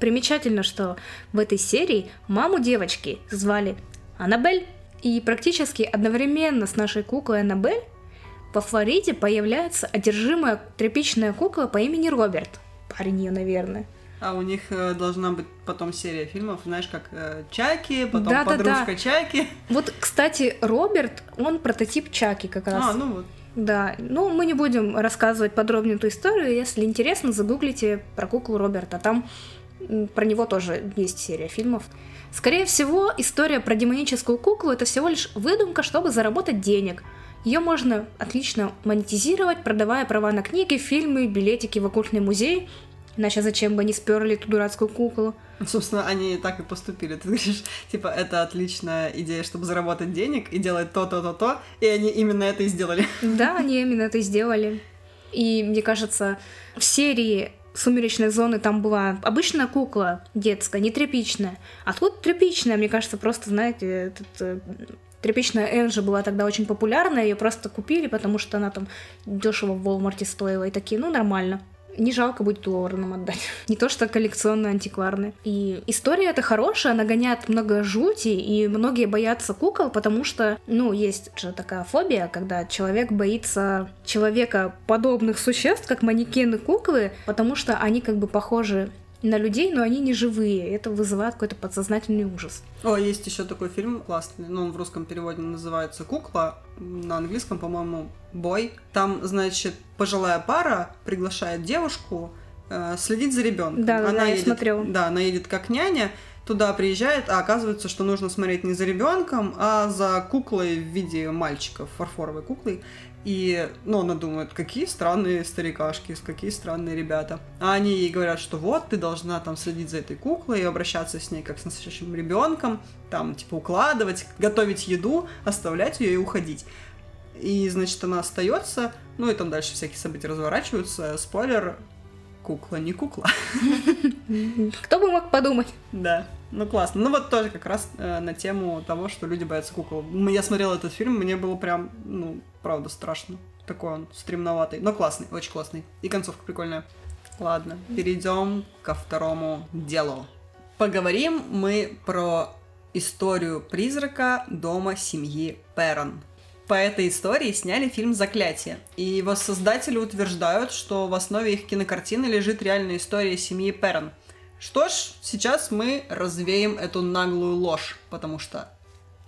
Примечательно, что в этой серии маму девочки звали Аннабель, и практически одновременно с нашей куклой Аннабель во Флориде появляется одержимая тряпичная кукла по имени Роберт. Парень ее, наверное. А у них э, должна быть потом серия фильмов, знаешь, как э, Чаки, потом да, подружка да, да. Чаки. Вот, кстати, Роберт, он прототип Чаки как раз. А, ну вот. Да, ну мы не будем рассказывать подробнее эту историю. Если интересно, загуглите про куклу Роберта. Там про него тоже есть серия фильмов. Скорее всего, история про демоническую куклу это всего лишь выдумка, чтобы заработать денег. Ее можно отлично монетизировать, продавая права на книги, фильмы, билетики в оккультный музей Иначе зачем бы они сперли эту дурацкую куклу? Собственно, они так и поступили. Ты говоришь, типа, это отличная идея, чтобы заработать денег и делать то-то, то-то, и они именно это и сделали. Да, они именно это и сделали. И мне кажется, в серии сумеречной зоны там была обычная кукла детская, не тряпичная. А тут тряпичная, мне кажется, просто, знаете, этот, э, тряпичная Энжи была тогда очень популярна, ее просто купили, потому что она там дешево в Walmart стоила, и такие, ну, нормально не жалко будет Уорреном отдать. Не то, что коллекционно антикварные. И история эта хорошая, она гоняет много жути, и многие боятся кукол, потому что, ну, есть же такая фобия, когда человек боится человека подобных существ, как манекены куклы, потому что они как бы похожи на людей, но они не живые. Это вызывает какой-то подсознательный ужас. О, есть еще такой фильм классный, но он в русском переводе называется «Кукла», на английском, по-моему, «Бой». Там, значит, пожилая пара приглашает девушку э, следить за ребенком. Да, она да, едет, я смотрела. Да, она едет как няня, туда приезжает, а оказывается, что нужно смотреть не за ребенком, а за куклой в виде мальчика, фарфоровой куклой. И, ну, она думает, какие странные старикашки, какие странные ребята. А они ей говорят, что вот, ты должна там следить за этой куклой и обращаться с ней как с настоящим ребенком, там, типа, укладывать, готовить еду, оставлять ее и уходить. И, значит, она остается, ну и там дальше всякие события разворачиваются. Спойлер, кукла не кукла. Кто бы мог подумать? Да. Ну классно. Ну вот тоже как раз э, на тему того, что люди боятся кукол. Я смотрел этот фильм, мне было прям, ну, правда, страшно. Такой он стремноватый, но классный, очень классный. И концовка прикольная. Ладно, перейдем ко второму делу. Поговорим мы про историю призрака дома семьи Перрон. По этой истории сняли фильм «Заклятие», и его создатели утверждают, что в основе их кинокартины лежит реальная история семьи Перрон. Что ж, сейчас мы развеем эту наглую ложь, потому что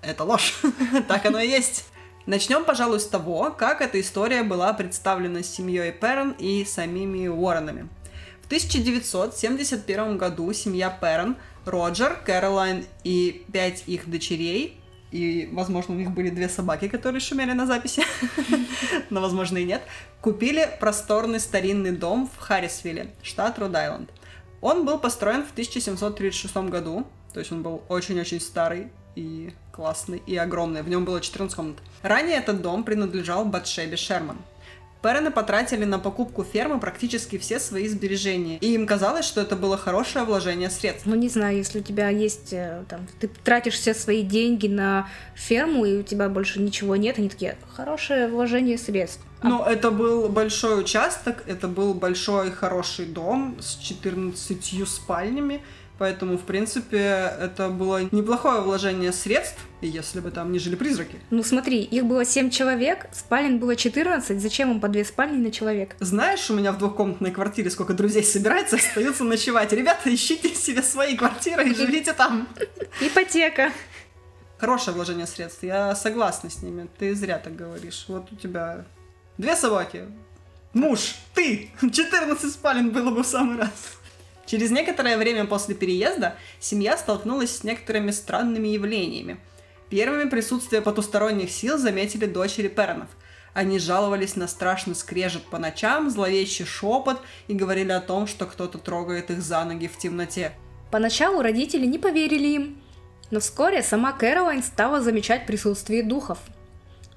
это ложь, так оно и есть. Начнем, пожалуй, с того, как эта история была представлена семьей Перрон и самими Уорренами. В 1971 году семья Перрон, Роджер, Кэролайн и пять их дочерей и, возможно, у них были две собаки, которые шумели на записи, но, возможно, и нет, купили просторный старинный дом в Харрисвилле, штат Род-Айленд. Он был построен в 1736 году, то есть он был очень-очень старый и классный, и огромный. В нем было 14 комнат. Ранее этот дом принадлежал Батшебе Шерман. Перены потратили на покупку фермы практически все свои сбережения, и им казалось, что это было хорошее вложение средств. Ну, не знаю, если у тебя есть, э, там, ты тратишь все свои деньги на ферму, и у тебя больше ничего нет, они такие, хорошее вложение средств. Ну, а... это был большой участок, это был большой хороший дом с 14 спальнями, Поэтому, в принципе, это было неплохое вложение средств, если бы там не жили призраки. Ну смотри, их было 7 человек, спален было 14, зачем им по две спальни на человека? Знаешь, у меня в двухкомнатной квартире сколько друзей собирается, остаются ночевать. Ребята, ищите себе свои квартиры и живите там. Ипотека. Хорошее вложение средств, я согласна с ними. Ты зря так говоришь. Вот у тебя две собаки, муж, ты, 14 спален было бы в самый раз. Через некоторое время после переезда семья столкнулась с некоторыми странными явлениями. Первыми присутствие потусторонних сил заметили дочери Перонов. Они жаловались на страшный скрежет по ночам, зловещий шепот и говорили о том, что кто-то трогает их за ноги в темноте. Поначалу родители не поверили им, но вскоре сама Кэролайн стала замечать присутствие духов.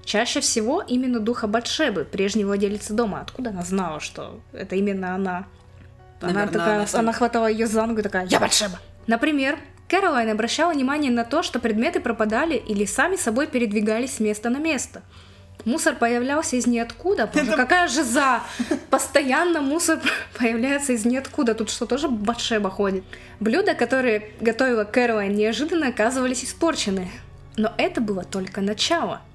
Чаще всего именно духа Батшебы, прежней владелицы дома. Откуда она знала, что это именно она? Наверное, она такая, она, она хватала ее за ногу и такая, я Батшеба. Например, Кэролайн обращала внимание на то, что предметы пропадали или сами собой передвигались с места на место. Мусор появлялся из ниоткуда. Боже, какая же за! Постоянно мусор появляется из ниоткуда. Тут что, тоже Батшеба ходит? Блюда, которые готовила Кэролайн, неожиданно оказывались испорчены. Но это было только начало –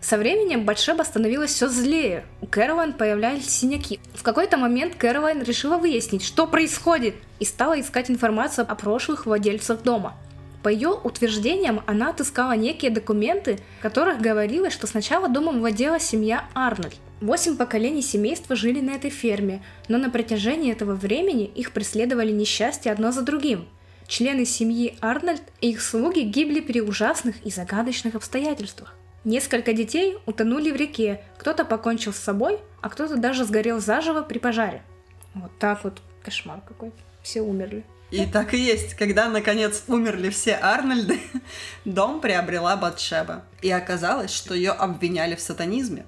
со временем Батшеба становилась все злее. У Кэролайн появлялись синяки. В какой-то момент Кэролайн решила выяснить, что происходит, и стала искать информацию о прошлых владельцах дома. По ее утверждениям, она отыскала некие документы, в которых говорилось, что сначала домом владела семья Арнольд. Восемь поколений семейства жили на этой ферме, но на протяжении этого времени их преследовали несчастья одно за другим. Члены семьи Арнольд и их слуги гибли при ужасных и загадочных обстоятельствах. Несколько детей утонули в реке, кто-то покончил с собой, а кто-то даже сгорел заживо при пожаре. Вот так вот кошмар какой. Все умерли. И так и есть. Когда, наконец, умерли все Арнольды, дом приобрела Батшеба. И оказалось, что ее обвиняли в сатанизме.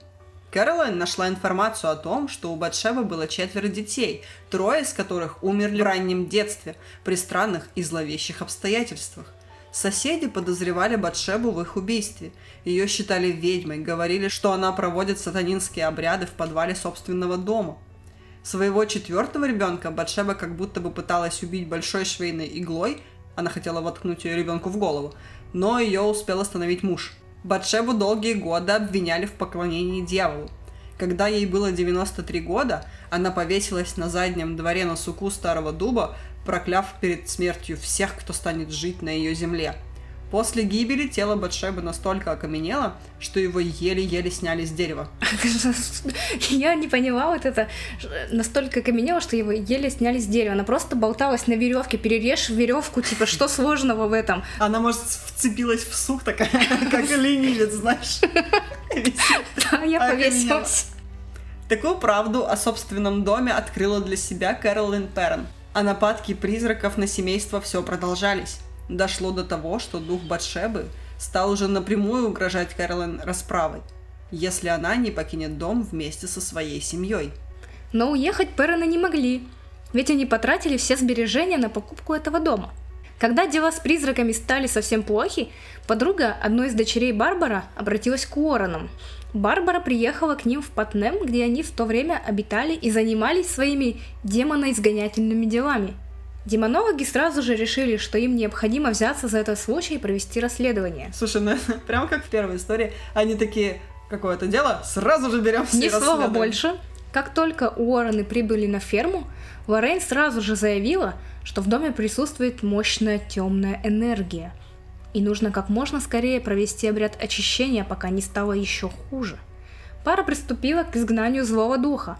Кэролайн нашла информацию о том, что у Батшебы было четверо детей, трое из которых умерли в раннем детстве при странных и зловещих обстоятельствах. Соседи подозревали Батшебу в их убийстве. Ее считали ведьмой, говорили, что она проводит сатанинские обряды в подвале собственного дома. Своего четвертого ребенка Батшеба как будто бы пыталась убить большой швейной иглой, она хотела воткнуть ее ребенку в голову, но ее успел остановить муж. Батшебу долгие годы обвиняли в поклонении дьяволу. Когда ей было 93 года, она повесилась на заднем дворе на суку старого дуба, прокляв перед смертью всех, кто станет жить на ее земле. После гибели тело Батшебы настолько окаменело, что его еле-еле сняли с дерева. Я не поняла вот это. Настолько окаменело, что его еле сняли с дерева. Она просто болталась на веревке. Перережь веревку, типа, что сложного в этом? Она, может, вцепилась в сук такая, как ленивец, знаешь. Да, я повесилась. Такую правду о собственном доме открыла для себя Кэролин Перрон – а нападки призраков на семейство все продолжались. Дошло до того, что дух Батшебы стал уже напрямую угрожать Кэролин расправой. если она не покинет дом вместе со своей семьей. Но уехать Перроны не могли, ведь они потратили все сбережения на покупку этого дома. Когда дела с призраками стали совсем плохи, подруга одной из дочерей Барбара обратилась к Уорренам. Барбара приехала к ним в Патнем, где они в то время обитали и занимались своими демоноизгонятельными делами. Демонологи сразу же решили, что им необходимо взяться за этот случай и провести расследование. Слушай, ну прям как в первой истории, они такие, какое-то дело, сразу же берем все Ни слова больше. Как только Уоррены прибыли на ферму, Лоррейн сразу же заявила, что в доме присутствует мощная темная энергия, и нужно как можно скорее провести обряд очищения, пока не стало еще хуже. Пара приступила к изгнанию злого духа,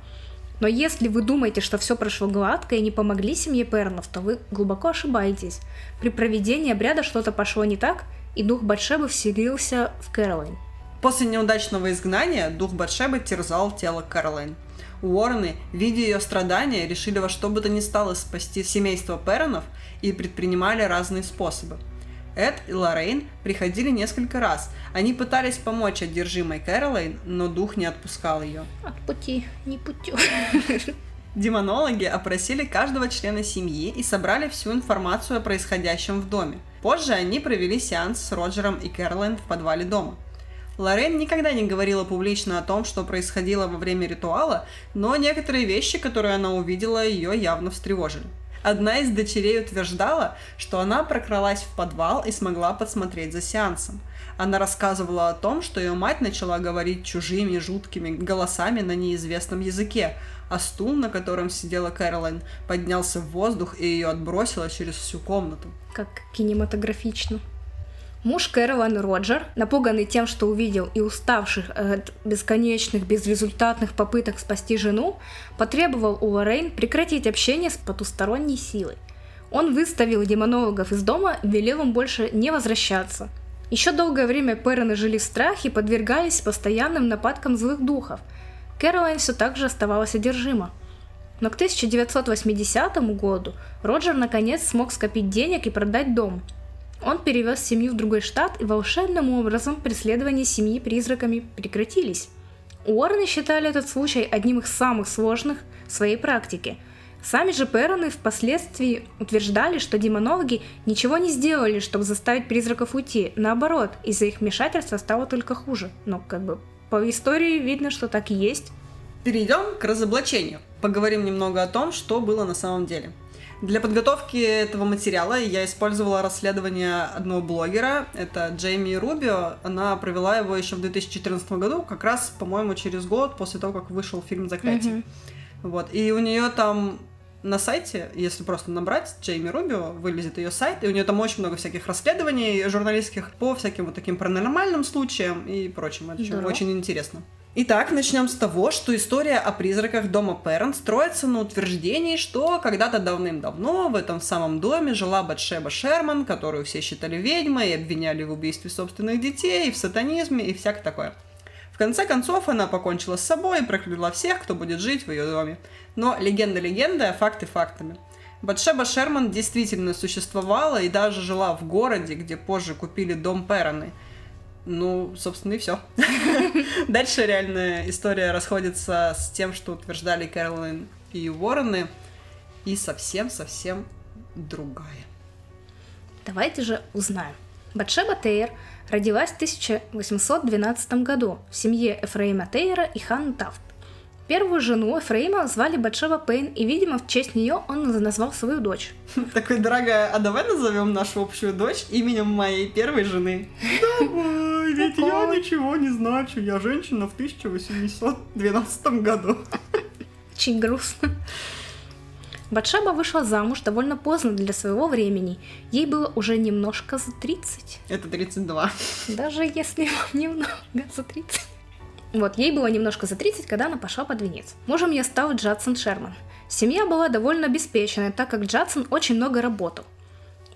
но если вы думаете, что все прошло гладко и не помогли семье Пернов, то вы глубоко ошибаетесь. При проведении обряда что-то пошло не так, и дух Батшебы вселился в Кэролайн. После неудачного изгнания дух Батшебы терзал тело Кэролайн. Уоррены, видя ее страдания, решили во что бы то ни стало спасти семейство Перронов и предпринимали разные способы. Эд и Лоррейн приходили несколько раз. Они пытались помочь одержимой Кэролайн, но дух не отпускал ее. От пути не путю. Демонологи опросили каждого члена семьи и собрали всю информацию о происходящем в доме. Позже они провели сеанс с Роджером и Кэролайн в подвале дома. Лорен никогда не говорила публично о том, что происходило во время ритуала, но некоторые вещи, которые она увидела, ее явно встревожили. Одна из дочерей утверждала, что она прокралась в подвал и смогла подсмотреть за сеансом. Она рассказывала о том, что ее мать начала говорить чужими жуткими голосами на неизвестном языке, а стул, на котором сидела Кэролайн, поднялся в воздух и ее отбросило через всю комнату. Как кинематографично. Муж Кэролайн Роджер, напуганный тем, что увидел и уставших от бесконечных, безрезультатных попыток спасти жену, потребовал у Лоррейн прекратить общение с потусторонней силой. Он выставил демонологов из дома велел им больше не возвращаться. Еще долгое время Перроны жили в страхе и подвергались постоянным нападкам злых духов. Кэролайн все так же оставалась одержима. Но к 1980 году Роджер наконец смог скопить денег и продать дом – он перевез семью в другой штат, и волшебным образом преследования семьи призраками прекратились. Уоррены считали этот случай одним из самых сложных в своей практике. Сами же Перроны впоследствии утверждали, что демонологи ничего не сделали, чтобы заставить призраков уйти. Наоборот, из-за их вмешательства стало только хуже. Но как бы по истории видно, что так и есть. Перейдем к разоблачению. Поговорим немного о том, что было на самом деле. Для подготовки этого материала я использовала расследование одного блогера, это Джейми Рубио. Она провела его еще в 2014 году, как раз, по-моему, через год после того, как вышел фильм «Заклятие». Mm-hmm. Вот. И у нее там на сайте, если просто набрать Джейми Рубио, вылезет ее сайт, и у нее там очень много всяких расследований журналистских по всяким вот таким паранормальным случаям и прочим. Это очень интересно. Итак, начнем с того, что история о призраках дома Перн строится на утверждении, что когда-то давным-давно в этом самом доме жила Батшеба Шерман, которую все считали ведьмой и обвиняли в убийстве собственных детей, и в сатанизме и всякое такое. В конце концов, она покончила с собой и прокляла всех, кто будет жить в ее доме. Но легенда легендой, а факты фактами. Батшеба Шерман действительно существовала и даже жила в городе, где позже купили дом Перроны – ну, собственно, и все. Дальше реальная история расходится с тем, что утверждали Кэролайн и Уоррены, и совсем-совсем другая. Давайте же узнаем. Батшеба Тейр родилась в 1812 году в семье Эфраима Тейра и Ханны Тафт. Первую жену Эфраима звали Батшева Пейн, и, видимо, в честь нее он назвал свою дочь. Такой, дорогая, а давай назовем нашу общую дочь именем моей первой жены. Давай, ведь я ничего не значу, я женщина в 1812 году. Очень грустно. Батшеба вышла замуж довольно поздно для своего времени. Ей было уже немножко за 30. Это 32. Даже если немного за 30. Вот, ей было немножко за 30, когда она пошла под венец. Мужем ее стал Джадсон Шерман. Семья была довольно обеспеченной, так как Джадсон очень много работал.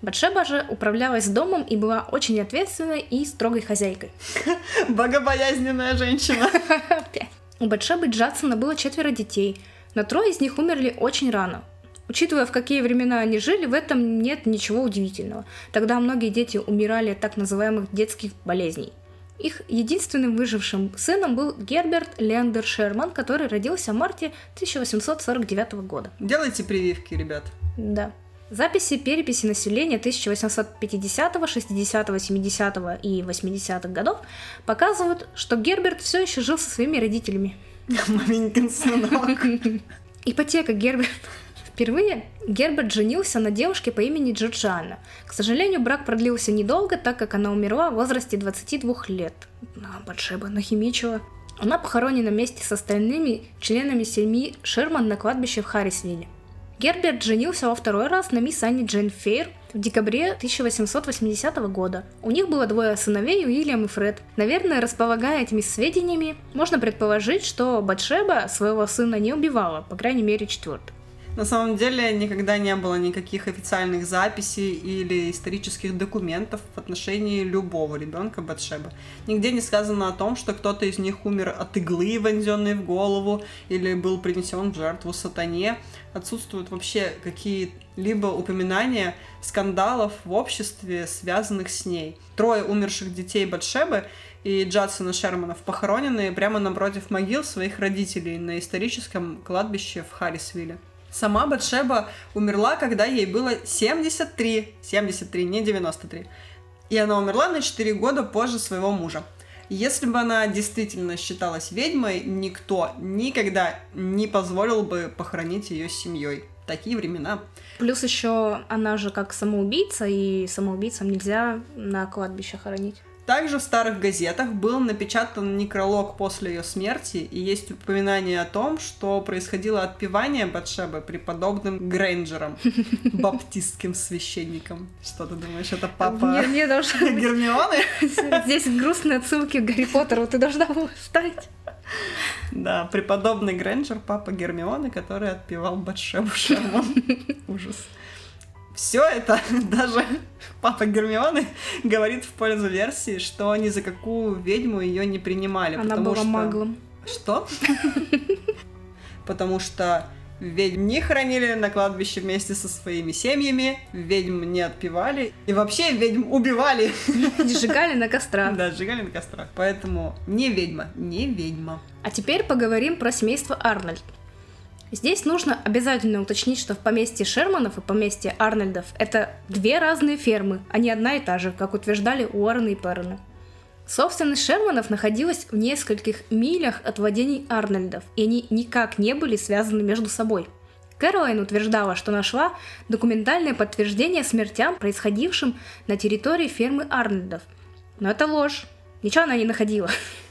Батшеба же управлялась домом и была очень ответственной и строгой хозяйкой. Богобоязненная женщина. У Батшебы Джадсона было четверо детей, но трое из них умерли очень рано. Учитывая, в какие времена они жили, в этом нет ничего удивительного. Тогда многие дети умирали от так называемых детских болезней – Их единственным выжившим сыном был Герберт Лендер Шерман, который родился в марте 1849 года. Делайте прививки, ребят. Да. Записи переписи населения 1850, 60, 70 и 80-х годов показывают, что Герберт все еще жил со своими родителями. Маменькин сынок. Ипотека Герберт. Впервые Герберт женился на девушке по имени Джорджиана. К сожалению, брак продлился недолго, так как она умерла в возрасте 22 лет. А, Батшеба нахимичила. Она похоронена вместе с остальными членами семьи Шерман на кладбище в Харрисвилле. Герберт женился во второй раз на мисс Анне Джейн Фейр в декабре 1880 года. У них было двое сыновей, Уильям и Фред. Наверное, располагая этими сведениями, можно предположить, что Батшеба своего сына не убивала, по крайней мере, четвертый. На самом деле никогда не было никаких официальных записей или исторических документов в отношении любого ребенка Батшебы. Нигде не сказано о том, что кто-то из них умер от иглы, вонзенной в голову, или был принесен в жертву сатане. Отсутствуют вообще какие-либо упоминания скандалов в обществе, связанных с ней. Трое умерших детей Батшебы и Джадсона Шерманов похоронены прямо напротив могил своих родителей на историческом кладбище в Харрисвилле. Сама Батшеба умерла, когда ей было 73. 73, не 93. И она умерла на 4 года позже своего мужа. Если бы она действительно считалась ведьмой, никто никогда не позволил бы похоронить ее семьей. Такие времена. Плюс еще она же как самоубийца, и самоубийцам нельзя на кладбище хоронить. Также в старых газетах был напечатан некролог после ее смерти, и есть упоминание о том, что происходило отпевание Батшебы преподобным Грейнджером, баптистским священником. Что ты думаешь, это папа Мне, мне Гермионы? Здесь грустные отсылки к Гарри Поттеру, ты должна была вставить. Да, преподобный Грейнджер, папа Гермионы, который отпевал Батшебу Шерман. Ужас. Все это, даже папа Гермионы говорит в пользу версии, что ни за какую ведьму ее не принимали. Она потому была что... маглом. Что? Потому что ведьм не хоронили на кладбище вместе со своими семьями, ведьм не отпевали, и вообще ведьм убивали. Сжигали на кострах. Да, сжигали на кострах. Поэтому не ведьма, не ведьма. А теперь поговорим про семейство Арнольд. Здесь нужно обязательно уточнить, что в поместье Шерманов и поместье Арнольдов это две разные фермы, а не одна и та же, как утверждали Уоррен и Перроны. Собственность Шерманов находилась в нескольких милях от владений Арнольдов, и они никак не были связаны между собой. Кэролайн утверждала, что нашла документальное подтверждение смертям, происходившим на территории фермы Арнольдов. Но это ложь. Ничего она не находила.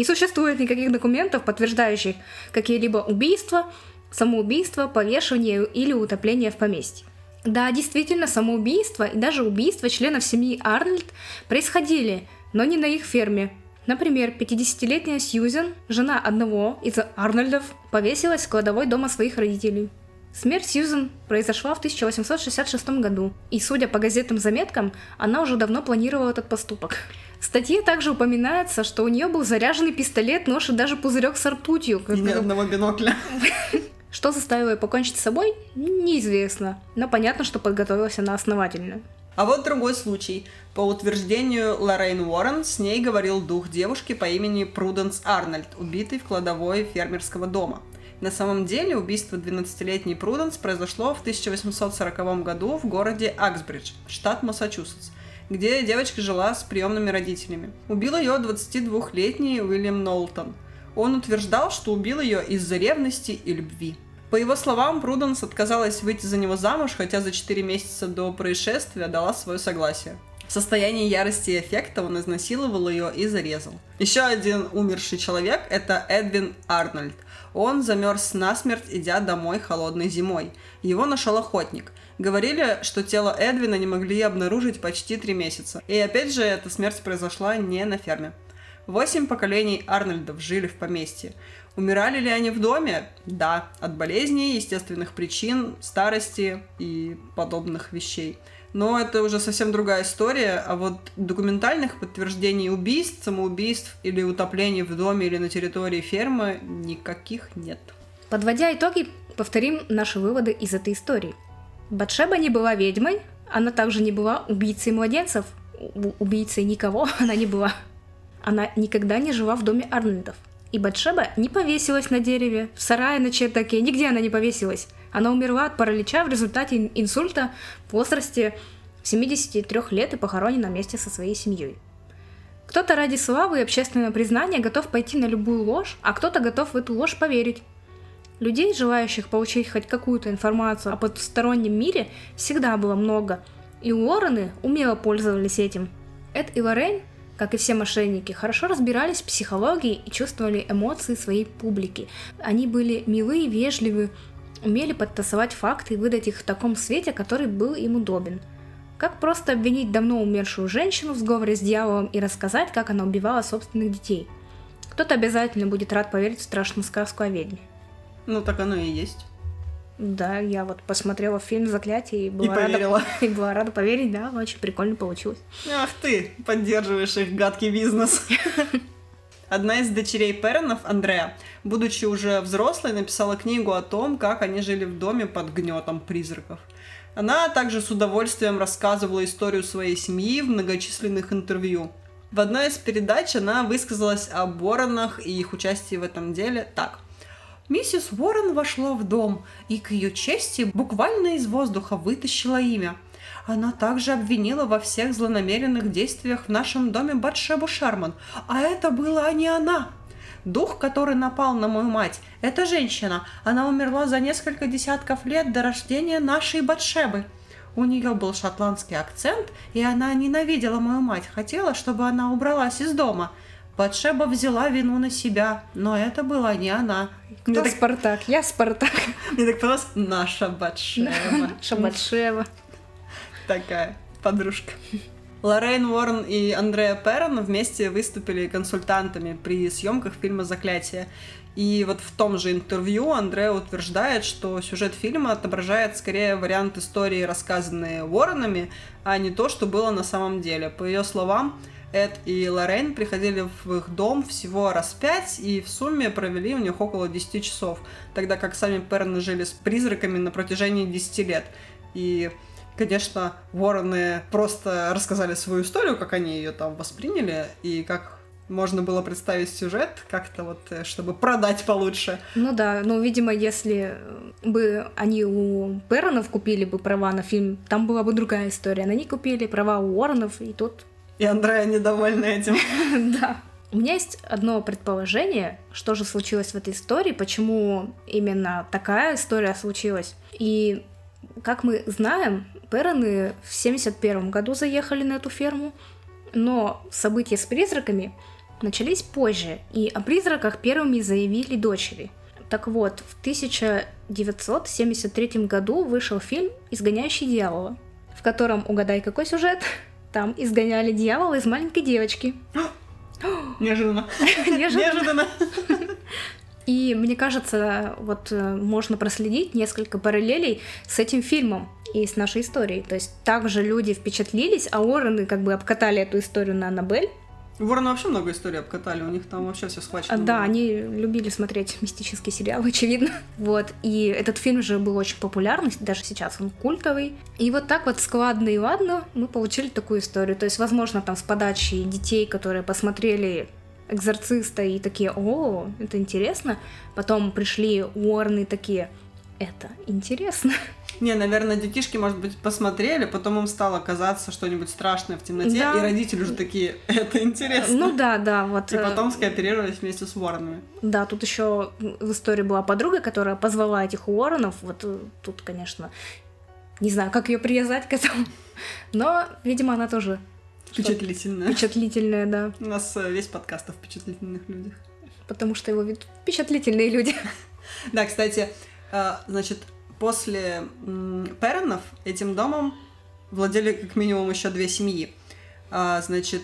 Не существует никаких документов, подтверждающих какие-либо убийства, самоубийство, повешение или утопление в поместье. Да, действительно, самоубийство и даже убийство членов семьи Арнольд происходили, но не на их ферме. Например, 50-летняя Сьюзен, жена одного из Арнольдов, повесилась в кладовой дома своих родителей. Смерть Сьюзен произошла в 1866 году, и, судя по газетным заметкам, она уже давно планировала этот поступок. В статье также упоминается, что у нее был заряженный пистолет, нож и даже пузырек с ртутью. И ни одного бинокля. Что заставило ее покончить с собой, неизвестно, но понятно, что подготовилась она основательно. А вот другой случай. По утверждению Лоррейн Уоррен, с ней говорил дух девушки по имени Пруденс Арнольд, убитый в кладовой фермерского дома. На самом деле убийство 12-летней Пруденс произошло в 1840 году в городе Аксбридж, штат Массачусетс, где девочка жила с приемными родителями. Убил ее 22-летний Уильям Нолтон. Он утверждал, что убил ее из-за ревности и любви. По его словам, Пруденс отказалась выйти за него замуж, хотя за 4 месяца до происшествия дала свое согласие. В состоянии ярости и эффекта он изнасиловал ее и зарезал. Еще один умерший человек – это Эдвин Арнольд. Он замерз насмерть, идя домой холодной зимой. Его нашел охотник. Говорили, что тело Эдвина не могли обнаружить почти три месяца. И опять же, эта смерть произошла не на ферме. Восемь поколений Арнольдов жили в поместье. Умирали ли они в доме? Да, от болезней, естественных причин, старости и подобных вещей. Но это уже совсем другая история, а вот документальных подтверждений убийств, самоубийств или утоплений в доме или на территории фермы никаких нет. Подводя итоги, повторим наши выводы из этой истории. Батшеба не была ведьмой, она также не была убийцей младенцев, У- убийцей никого она не была. Она никогда не жила в доме Арнольдов. И Батшеба не повесилась на дереве, в сарае на чердаке, нигде она не повесилась. Она умерла от паралича в результате инсульта в возрасте 73 лет и похоронена вместе со своей семьей. Кто-то ради славы и общественного признания готов пойти на любую ложь, а кто-то готов в эту ложь поверить. Людей, желающих получить хоть какую-то информацию о потустороннем мире, всегда было много, и Уоррены умело пользовались этим. Эд и Лоррейн, как и все мошенники, хорошо разбирались в психологии и чувствовали эмоции своей публики. Они были милы и вежливы, умели подтасовать факты и выдать их в таком свете, который был им удобен – как просто обвинить давно умершую женщину в сговоре с дьяволом и рассказать, как она убивала собственных детей? Кто-то обязательно будет рад поверить в страшную сказку о ведьме. Ну, так оно и есть. Да, я вот посмотрела фильм «Заклятие» и была, и рада, и была рада поверить, да, очень прикольно получилось. Ах ты, поддерживаешь их гадкий бизнес. Одна из дочерей Перонов, Андреа, будучи уже взрослой, написала книгу о том, как они жили в доме под гнетом призраков. Она также с удовольствием рассказывала историю своей семьи в многочисленных интервью. В одной из передач она высказалась о Воронах и их участии в этом деле так. Миссис Уоррен вошла в дом и, к ее чести, буквально из воздуха вытащила имя. Она также обвинила во всех злонамеренных действиях в нашем доме Батшебу Шарман, а это была не она. Дух, который напал на мою мать, это женщина. Она умерла за несколько десятков лет до рождения нашей Батшебы. У нее был шотландский акцент, и она ненавидела мою мать, хотела, чтобы она убралась из дома. Батшеба взяла вину на себя, но это была не она. Кто Мне так Спартак, я Спартак. Мне так понравилось наша Батшеба. Наша Батшеба. Такая подружка. Лоррейн Уоррен и Андреа Перрон вместе выступили консультантами при съемках фильма «Заклятие». И вот в том же интервью Андреа утверждает, что сюжет фильма отображает скорее вариант истории, рассказанные Уорренами, а не то, что было на самом деле. По ее словам, Эд и Лоррейн приходили в их дом всего раз пять и в сумме провели у них около 10 часов, тогда как сами Перны жили с призраками на протяжении 10 лет. И конечно, вороны просто рассказали свою историю, как они ее там восприняли, и как можно было представить сюжет как-то вот, э, чтобы продать получше. Ну да, ну, видимо, если бы они у Перронов купили бы права на фильм, там была бы другая история. Но они купили права у Уорренов, и тут... И Андрея недовольна этим. Да. У меня есть одно предположение, что же случилось в этой истории, почему именно такая история случилась. И как мы знаем, Перроны в 71 году заехали на эту ферму, но события с призраками начались позже, и о призраках первыми заявили дочери. Так вот, в 1973 году вышел фильм «Изгоняющий дьявола», в котором, угадай, какой сюжет, там изгоняли дьявола из маленькой девочки. Неожиданно. Неожиданно. И мне кажется, вот э, можно проследить несколько параллелей с этим фильмом и с нашей историей. То есть также люди впечатлились, а Уоррены как бы обкатали эту историю на Аннабель. Вороны вообще много историй обкатали, у них там вообще все схвачено. А, да, они любили смотреть мистические сериалы, очевидно. Вот, и этот фильм же был очень популярный, даже сейчас он культовый. И вот так вот складно и ладно мы получили такую историю. То есть, возможно, там с подачи детей, которые посмотрели экзорциста и такие, о, это интересно. Потом пришли Уорны такие, это интересно. Не, наверное, детишки, может быть, посмотрели, потом им стало казаться что-нибудь страшное в темноте, да. и родители уже такие, это интересно. Ну да, да, вот. И э, потом скооперировались вместе с Уорренами. Да, тут еще в истории была подруга, которая позвала этих Уорренов, вот э, тут, конечно, не знаю, как ее привязать к этому, но, видимо, она тоже Впечатлительная. Впечатлительная, да. У нас э, весь подкаст о впечатлительных людях. Потому что его ведут впечатлительные люди. Да, кстати, значит, после Перонов этим домом владели как минимум еще две семьи. А, значит,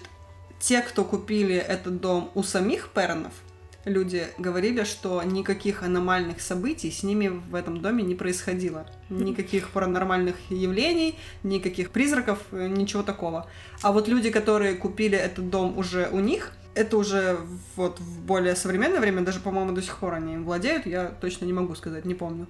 те, кто купили этот дом у самих Перонов, люди говорили, что никаких аномальных событий с ними в этом доме не происходило. Никаких паранормальных явлений, никаких призраков, э, ничего такого. А вот люди, которые купили этот дом уже у них, это уже вот в более современное время, даже, по-моему, до сих пор они им владеют, я точно не могу сказать, не помню.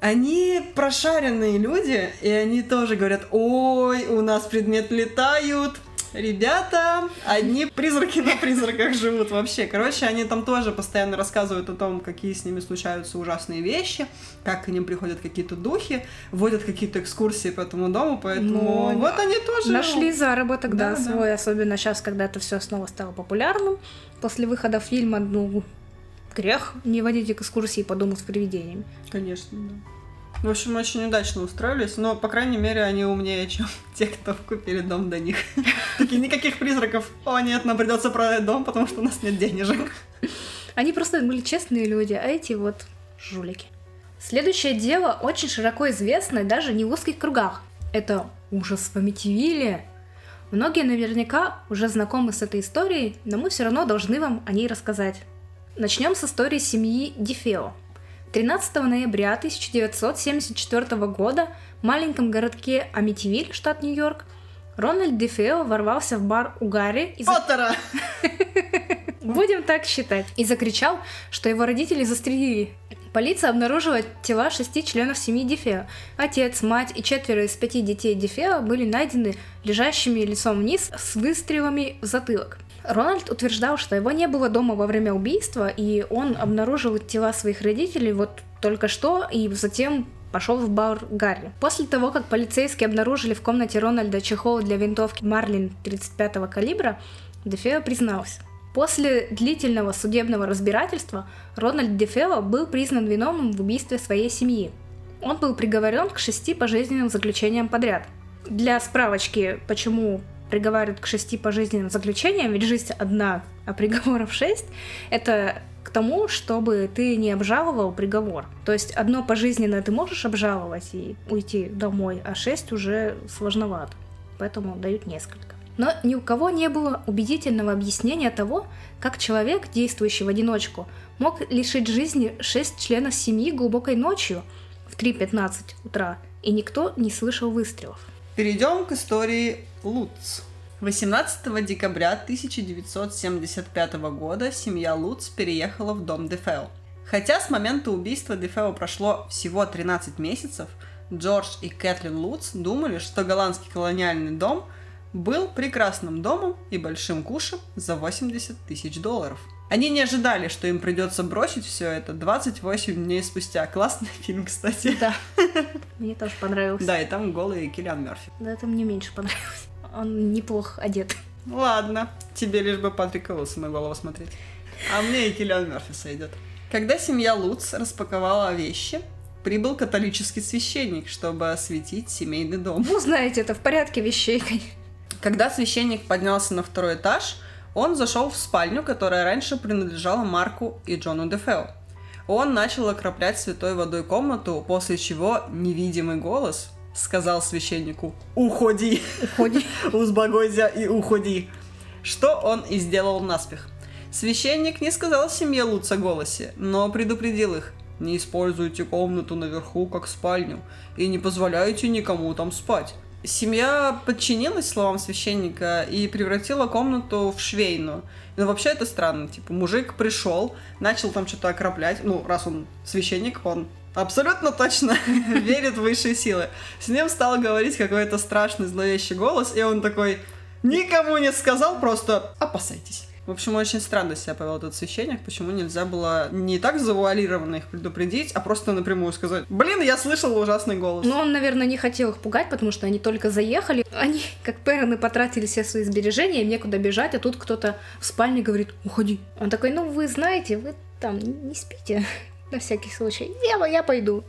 Они прошаренные люди, и они тоже говорят, ой, у нас предметы летают, Ребята, одни призраки на призраках живут вообще. Короче, они там тоже постоянно рассказывают о том, какие с ними случаются ужасные вещи, как к ним приходят какие-то духи, вводят какие-то экскурсии по этому дому, поэтому Ну, вот они тоже... Нашли заработок, да, Да, да. свой, особенно сейчас, когда это все снова стало популярным. После выхода фильма, ну, грех не водить экскурсии по дому с привидениями. Конечно, да. В общем, очень удачно устроились, но, по крайней мере, они умнее, чем те, кто купили дом до них. Такие, никаких призраков. О, нет, нам придется продать дом, потому что у нас нет денежек. Они просто были честные люди, а эти вот жулики. Следующее дело очень широко известно даже не в узких кругах. Это ужас в Амитивилле. Многие наверняка уже знакомы с этой историей, но мы все равно должны вам о ней рассказать. Начнем с истории семьи Дифео. 13 ноября 1974 года в маленьком городке Амитивиль, штат Нью-Йорк, Рональд Дифео ворвался в бар у Гарри и, Поттера! Будем так считать. И закричал, что его родители застрелили. Полиция обнаружила тела шести членов семьи Дефео. Отец, мать и четверо из пяти детей Дефео были найдены лежащими лицом вниз с выстрелами в затылок. Рональд утверждал, что его не было дома во время убийства, и он обнаружил тела своих родителей вот только что, и затем пошел в бар Гарри. После того, как полицейские обнаружили в комнате Рональда чехол для винтовки Марлин 35-го калибра, Дефео признался. После длительного судебного разбирательства Рональд Дефео был признан виновным в убийстве своей семьи. Он был приговорен к шести пожизненным заключениям подряд. Для справочки, почему приговаривают к шести пожизненным заключениям, ведь жизнь одна, а приговоров шесть, это к тому, чтобы ты не обжаловал приговор. То есть одно пожизненное ты можешь обжаловать и уйти домой, а шесть уже сложновато. Поэтому дают несколько. Но ни у кого не было убедительного объяснения того, как человек, действующий в одиночку, мог лишить жизни шесть членов семьи глубокой ночью в 3.15 утра, и никто не слышал выстрелов. Перейдем к истории Луц. 18 декабря 1975 года семья Луц переехала в дом Дефео. Хотя с момента убийства Дефео прошло всего 13 месяцев, Джордж и Кэтлин Луц думали, что голландский колониальный дом был прекрасным домом и большим кушем за 80 тысяч долларов. Они не ожидали, что им придется бросить все это 28 дней спустя. Классный фильм, кстати. Да, мне тоже понравился. Да, и там голый Киллиан Мерфи. Да, это мне меньше понравилось. Он неплохо одет. Ладно, тебе лишь бы Патрика Уилсона голову смотреть. А мне и Киллиан Мерфи сойдет. Когда семья Луц распаковала вещи, прибыл католический священник, чтобы осветить семейный дом. Ну, знаете, это в порядке вещей, конечно. Когда священник поднялся на второй этаж, он зашел в спальню, которая раньше принадлежала Марку и Джону Дефео. Он начал окроплять святой водой комнату, после чего невидимый голос сказал священнику «Уходи! Уходи. Узбогойся и уходи!» Что он и сделал наспех. Священник не сказал семье Луца голосе, но предупредил их «Не используйте комнату наверху как спальню и не позволяйте никому там спать». Семья подчинилась словам священника и превратила комнату в швейную. Ну, вообще это странно. Типа, мужик пришел, начал там что-то окроплять. Ну, раз он священник, он абсолютно точно верит в высшие силы. С ним стал говорить какой-то страшный зловещий голос, и он такой никому не сказал, просто опасайтесь. В общем, очень странно себя повел этот священник. Почему нельзя было не так завуалированно их предупредить, а просто напрямую сказать, блин, я слышал ужасный голос. Ну, он, наверное, не хотел их пугать, потому что они только заехали. Они, как Перроны, потратили все свои сбережения, им некуда бежать, а тут кто-то в спальне говорит, уходи. Он такой, ну, вы знаете, вы там не спите, на всякий случай. Я, я пойду.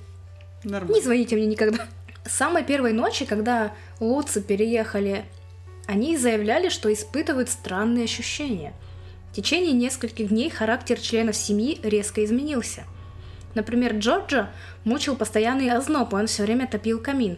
Нормально. Не звоните мне никогда. С самой первой ночи, когда Луцы переехали, они заявляли, что испытывают странные ощущения. В течение нескольких дней характер членов семьи резко изменился. Например, Джорджа мучил постоянный озноб, и он все время топил камин.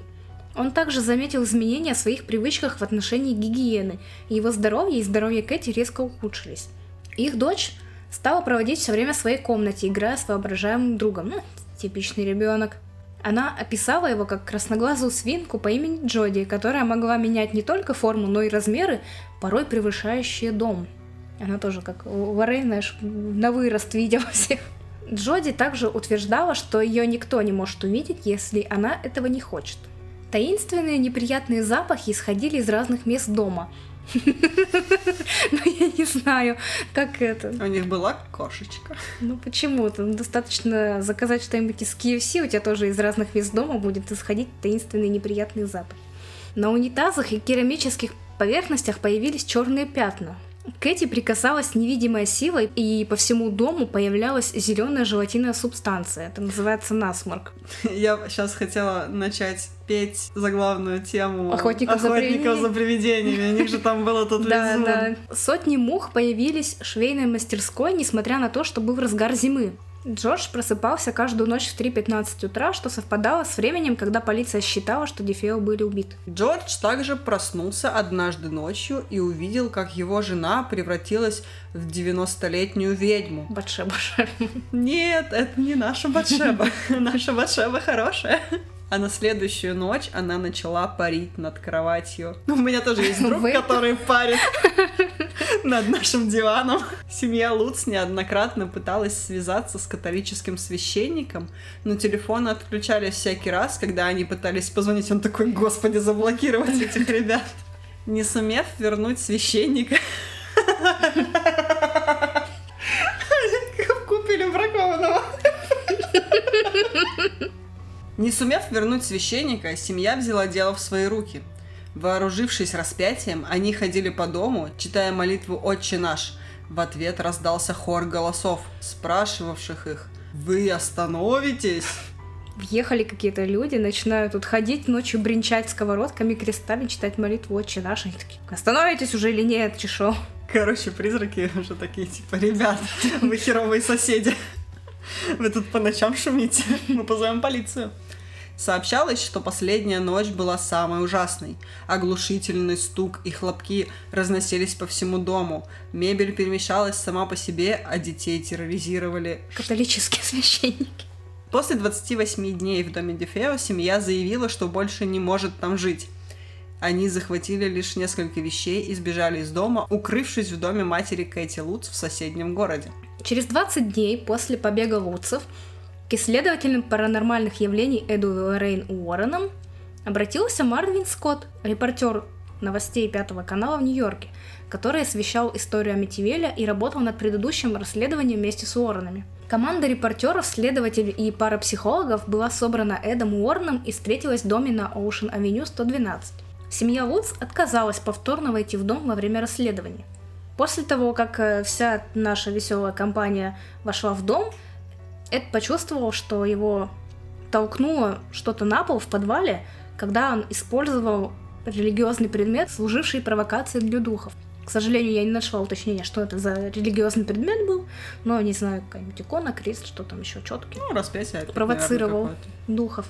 Он также заметил изменения в своих привычках в отношении гигиены, и его здоровье и здоровье Кэти резко ухудшились. Их дочь стала проводить все время в своей комнате, играя с воображаемым другом. Ну, типичный ребенок. Она описала его как красноглазую свинку по имени Джоди, которая могла менять не только форму, но и размеры, порой превышающие дом. Она тоже как Лоррейн, знаешь, на вырост видела всех. Джоди также утверждала, что ее никто не может увидеть, если она этого не хочет. Таинственные неприятные запахи исходили из разных мест дома. Ну, я не знаю, как это. У них была кошечка. Ну, почему-то. Достаточно заказать что-нибудь из KFC, у тебя тоже из разных мест дома будет исходить таинственный неприятный запах. На унитазах и керамических поверхностях появились черные пятна. Кэти прикасалась невидимая сила, и по всему дому появлялась зеленая желатиновая субстанция. Это называется насморк. Я сейчас хотела начать петь заглавную тему Охотников, Охотников за, за привидениями. У них же там было тут Да, да. Сотни мух появились в швейной мастерской, несмотря на то, что был разгар зимы. Джордж просыпался каждую ночь в 3.15 утра, что совпадало с временем, когда полиция считала, что Дефео были убиты. Джордж также проснулся однажды ночью и увидел, как его жена превратилась в 90-летнюю ведьму. Батшеба. Нет, это не наша Батшеба. Наша Батшеба хорошая. А на следующую ночь она начала парить над кроватью. Ну, у меня тоже есть друг, Вы? который парит над нашим диваном. Семья Луц неоднократно пыталась связаться с католическим священником, но телефоны отключались всякий раз, когда они пытались позвонить. Он такой, господи, заблокировать этих ребят. Не сумев вернуть священника, купили бракованного. Не сумев вернуть священника, семья взяла дело в свои руки. Вооружившись распятием, они ходили по дому, читая молитву «Отче наш». В ответ раздался хор голосов, спрашивавших их «Вы остановитесь?» Въехали какие-то люди, начинают тут ходить, ночью бренчать сковородками, крестами, читать молитву «Отче наш». Они такие, остановитесь уже или нет, чешо? Короче, призраки уже такие, типа, ребят, вы херовые соседи. Вы тут по ночам шумите, мы позовем полицию. Сообщалось, что последняя ночь была самой ужасной. Оглушительный стук и хлопки разносились по всему дому. Мебель перемещалась сама по себе, а детей терроризировали. Католические священники. После 28 дней в доме Дефео семья заявила, что больше не может там жить. Они захватили лишь несколько вещей и сбежали из дома, укрывшись в доме матери Кэти Луц в соседнем городе. Через 20 дней после побега Луцев к исследователям паранормальных явлений Эду Рейн Уорреном обратился Марвин Скотт, репортер новостей Пятого канала в Нью-Йорке, который освещал историю Амитивеля и работал над предыдущим расследованием вместе с Уорреном. Команда репортеров, следователей и парапсихологов была собрана Эдом Уорреном и встретилась в доме на Оушен-авеню 112. Семья Вудс отказалась повторно войти в дом во время расследования. После того, как э, вся наша веселая компания вошла в дом, Эд почувствовал, что его толкнуло что-то на пол в подвале, когда он использовал религиозный предмет, служивший провокацией для духов. К сожалению, я не нашла уточнения, что это за религиозный предмет был, но не знаю, какая-нибудь икона, крест, что там еще четкий. Ну, распятие. Провоцировал духов.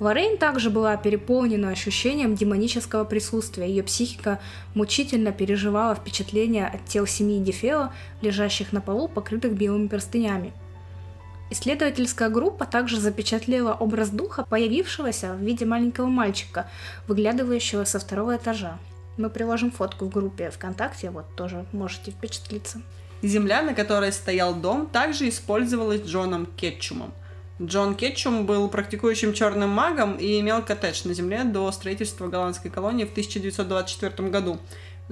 Лоррейн также была переполнена ощущением демонического присутствия. Ее психика мучительно переживала впечатление от тел семьи Дефео, лежащих на полу, покрытых белыми простынями. Исследовательская группа также запечатлела образ духа, появившегося в виде маленького мальчика, выглядывающего со второго этажа. Мы приложим фотку в группе ВКонтакте, вот тоже можете впечатлиться. Земля, на которой стоял дом, также использовалась Джоном Кетчумом. Джон Кетчум был практикующим черным магом и имел коттедж на земле до строительства голландской колонии в 1924 году.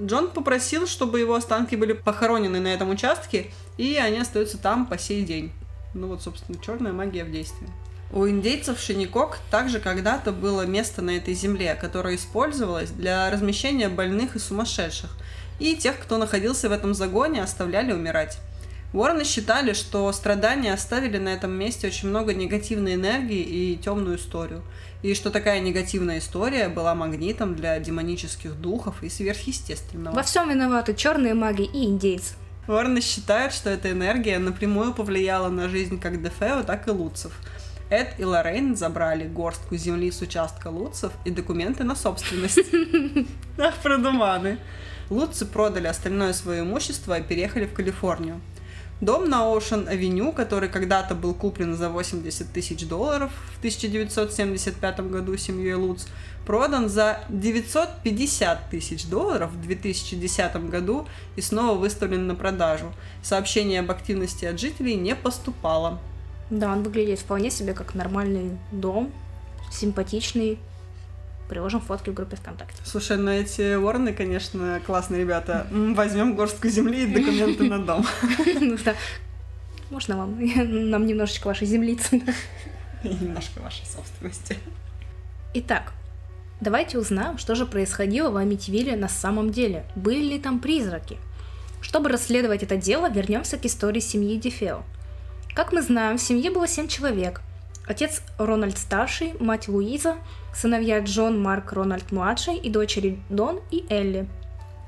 Джон попросил, чтобы его останки были похоронены на этом участке, и они остаются там по сей день. Ну вот, собственно, черная магия в действии. У индейцев Шиникок также когда-то было место на этой земле, которое использовалось для размещения больных и сумасшедших. И тех, кто находился в этом загоне, оставляли умирать. Уоррены считали, что страдания оставили на этом месте очень много негативной энергии и темную историю. И что такая негативная история была магнитом для демонических духов и сверхъестественного. Во всем виноваты черные маги и индейцы. Уоррены считают, что эта энергия напрямую повлияла на жизнь как Дефео, так и Луцев. Эд и Лоррейн забрали горстку земли с участка Луцев и документы на собственность. Ах, продуманы. Луцы продали остальное свое имущество и переехали в Калифорнию. Дом на Оушен-авеню, который когда-то был куплен за 80 тысяч долларов в 1975 году семьей Луц, продан за 950 тысяч долларов в 2010 году и снова выставлен на продажу. Сообщение об активности от жителей не поступало. Да, он выглядит вполне себе как нормальный дом, симпатичный, приложим фотки в группе ВКонтакте. Слушай, ну эти вороны, конечно, классные ребята. Возьмем горстку земли и документы на дом. Ну да. Можно вам? Нам немножечко вашей землицы. Немножко вашей собственности. Итак, давайте узнаем, что же происходило в Амитивилле на самом деле. Были ли там призраки? Чтобы расследовать это дело, вернемся к истории семьи Дефео. Как мы знаем, в семье было семь человек. Отец Рональд старший, мать Луиза, сыновья Джон Марк Рональд младший и дочери Дон и Элли.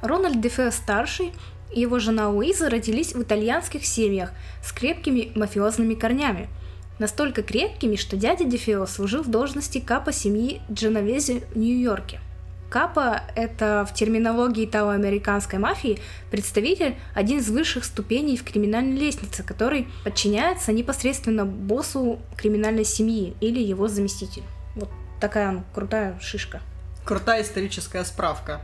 Рональд Дефео старший и его жена Луиза родились в итальянских семьях с крепкими мафиозными корнями. Настолько крепкими, что дядя Дефео служил в должности капа семьи Дженовези в Нью-Йорке. Капа – это в терминологии итало-американской мафии представитель один из высших ступеней в криминальной лестнице, который подчиняется непосредственно боссу криминальной семьи или его заместителю. Вот такая ну, крутая шишка. Крутая историческая справка.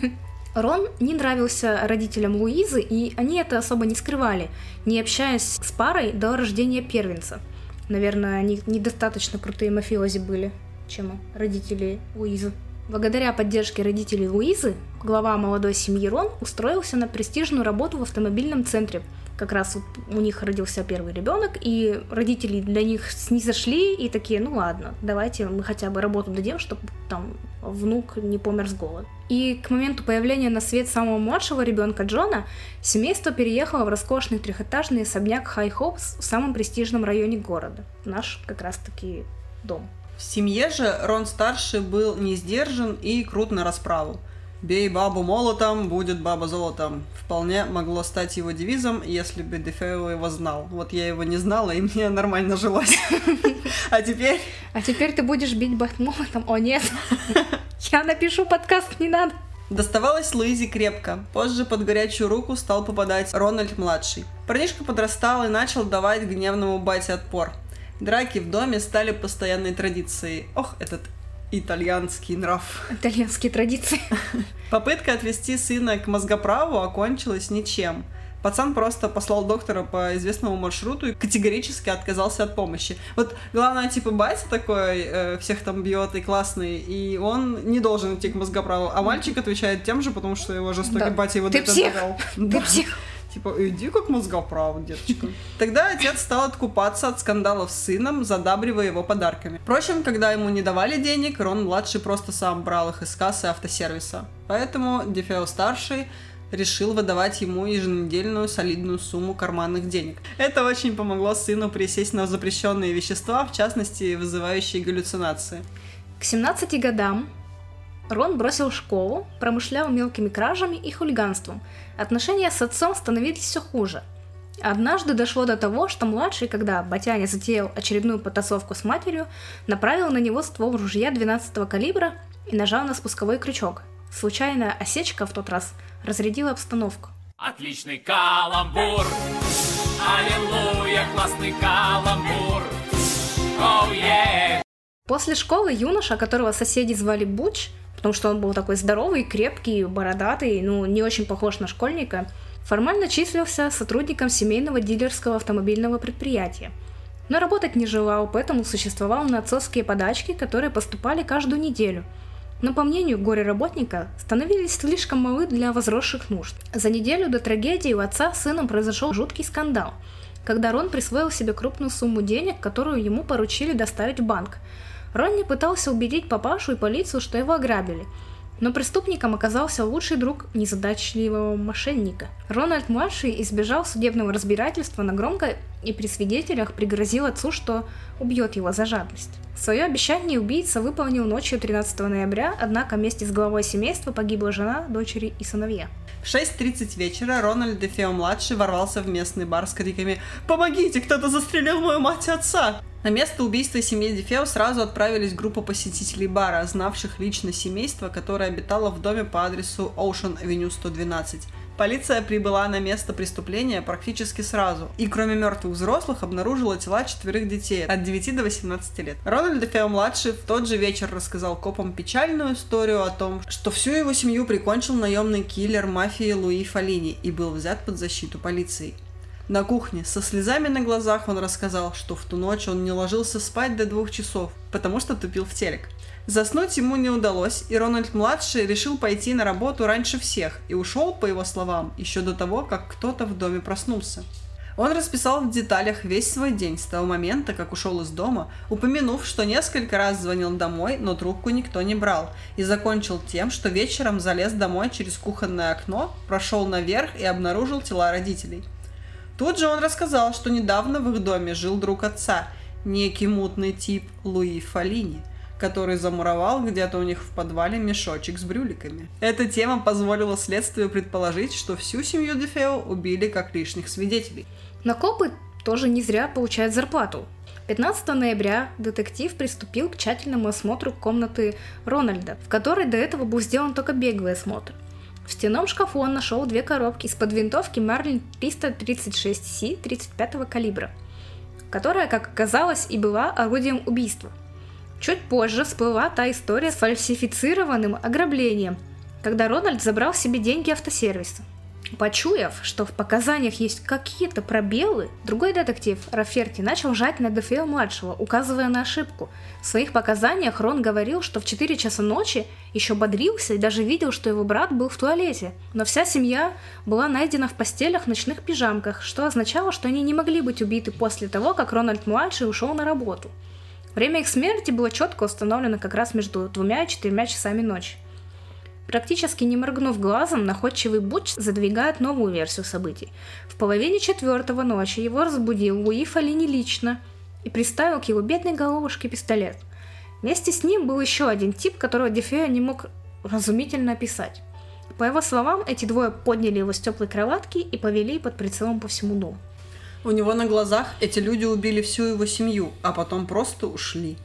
Рон не нравился родителям Луизы, и они это особо не скрывали, не общаясь с парой до рождения первенца. Наверное, они недостаточно крутые мафиози были, чем родители Луизы. Благодаря поддержке родителей Луизы, глава молодой семьи Рон устроился на престижную работу в автомобильном центре. Как раз вот у них родился первый ребенок, и родители для них снизошли и такие, ну ладно, давайте мы хотя бы работу дадим, чтобы там внук не помер с голода. И к моменту появления на свет самого младшего ребенка Джона, семейство переехало в роскошный трехэтажный особняк Хай Хопс в самом престижном районе города. Наш как раз-таки дом. В семье же Рон-старший был не сдержан и крут на расправу. «Бей бабу молотом, будет баба золотом» вполне могло стать его девизом, если бы Дефео его знал. Вот я его не знала, и мне нормально жилось. А теперь... А теперь ты будешь бить бабу молотом? О, нет! Я напишу подкаст, не надо! Доставалось Луизе крепко. Позже под горячую руку стал попадать Рональд-младший. Парнишка подрастал и начал давать гневному бате отпор. Драки в доме стали постоянной традицией. Ох, этот итальянский нрав. Итальянские традиции. Попытка отвести сына к мозгоправу окончилась ничем. Пацан просто послал доктора по известному маршруту и категорически отказался от помощи. Вот главное, типа, батя такой, э, всех там бьет и классный, и он не должен идти к мозгоправу. А мальчик отвечает тем же, потому что его жестокий да. батя его Ты псих! Ты псих! Типа, иди как мозгоправ, деточка. Тогда отец стал откупаться от скандалов с сыном, задабривая его подарками. Впрочем, когда ему не давали денег, Рон-младший просто сам брал их из кассы автосервиса. Поэтому Дефео-старший решил выдавать ему еженедельную солидную сумму карманных денег. Это очень помогло сыну присесть на запрещенные вещества, в частности, вызывающие галлюцинации. К 17 годам Рон бросил школу, промышлял мелкими кражами и хулиганством. Отношения с отцом становились все хуже. Однажды дошло до того, что младший, когда Батяня затеял очередную потасовку с матерью, направил на него ствол ружья 12 калибра и нажал на спусковой крючок. Случайная осечка в тот раз разрядила обстановку. Отличный каламбур! Аллилуйя, классный каламбур! Oh, yeah! После школы юноша, которого соседи звали Буч, потому что он был такой здоровый, крепкий, бородатый, ну, не очень похож на школьника, формально числился сотрудником семейного дилерского автомобильного предприятия. Но работать не желал, поэтому существовал на отцовские подачки, которые поступали каждую неделю. Но, по мнению горе-работника, становились слишком малы для возросших нужд. За неделю до трагедии у отца с сыном произошел жуткий скандал, когда Рон присвоил себе крупную сумму денег, которую ему поручили доставить в банк – Ронни пытался убедить папашу и полицию, что его ограбили. Но преступником оказался лучший друг незадачливого мошенника. Рональд-младший избежал судебного разбирательства на громко и при свидетелях пригрозил отцу, что убьет его за жадность. Свое обещание убийца выполнил ночью 13 ноября, однако вместе с главой семейства погибла жена, дочери и сыновья. В 6.30 вечера Рональд Дефео-младший ворвался в местный бар с криками «Помогите, кто-то застрелил мою мать и отца!» На место убийства семьи Дефео сразу отправились группа посетителей бара, знавших лично семейство, которое обитало в доме по адресу Ocean Avenue 112. Полиция прибыла на место преступления практически сразу, и кроме мертвых взрослых обнаружила тела четверых детей от 9 до 18 лет. Рональд Дефео-младший в тот же вечер рассказал копам печальную историю о том, что всю его семью прикончил наемный киллер мафии Луи Фалини и был взят под защиту полиции. На кухне со слезами на глазах он рассказал, что в ту ночь он не ложился спать до двух часов, потому что тупил в телек. Заснуть ему не удалось, и Рональд-младший решил пойти на работу раньше всех и ушел, по его словам, еще до того, как кто-то в доме проснулся. Он расписал в деталях весь свой день с того момента, как ушел из дома, упомянув, что несколько раз звонил домой, но трубку никто не брал, и закончил тем, что вечером залез домой через кухонное окно, прошел наверх и обнаружил тела родителей. Тут же он рассказал, что недавно в их доме жил друг отца, некий мутный тип Луи Фалини – который замуровал где-то у них в подвале мешочек с брюликами. Эта тема позволила следствию предположить, что всю семью Дефео убили как лишних свидетелей. Но копы тоже не зря получают зарплату. 15 ноября детектив приступил к тщательному осмотру комнаты Рональда, в которой до этого был сделан только беглый осмотр. В стенном шкафу он нашел две коробки из-под винтовки Марлин 336C 35 калибра, которая, как оказалось, и была орудием убийства. Чуть позже всплыла та история с фальсифицированным ограблением, когда Рональд забрал себе деньги автосервиса. Почуяв, что в показаниях есть какие-то пробелы, другой детектив Раферти начал жать на Дефео-младшего, указывая на ошибку. В своих показаниях Рон говорил, что в 4 часа ночи еще бодрился и даже видел, что его брат был в туалете. Но вся семья была найдена в постелях в ночных пижамках, что означало, что они не могли быть убиты после того, как Рональд-младший ушел на работу. Время их смерти было четко установлено как раз между двумя и четырьмя часами ночи. Практически не моргнув глазом, находчивый Буч задвигает новую версию событий. В половине четвертого ночи его разбудил Луи Фалини лично и приставил к его бедной головушке пистолет. Вместе с ним был еще один тип, которого Дефео не мог разумительно описать. По его словам, эти двое подняли его с теплой кроватки и повели под прицелом по всему дому. У него на глазах эти люди убили всю его семью, а потом просто ушли.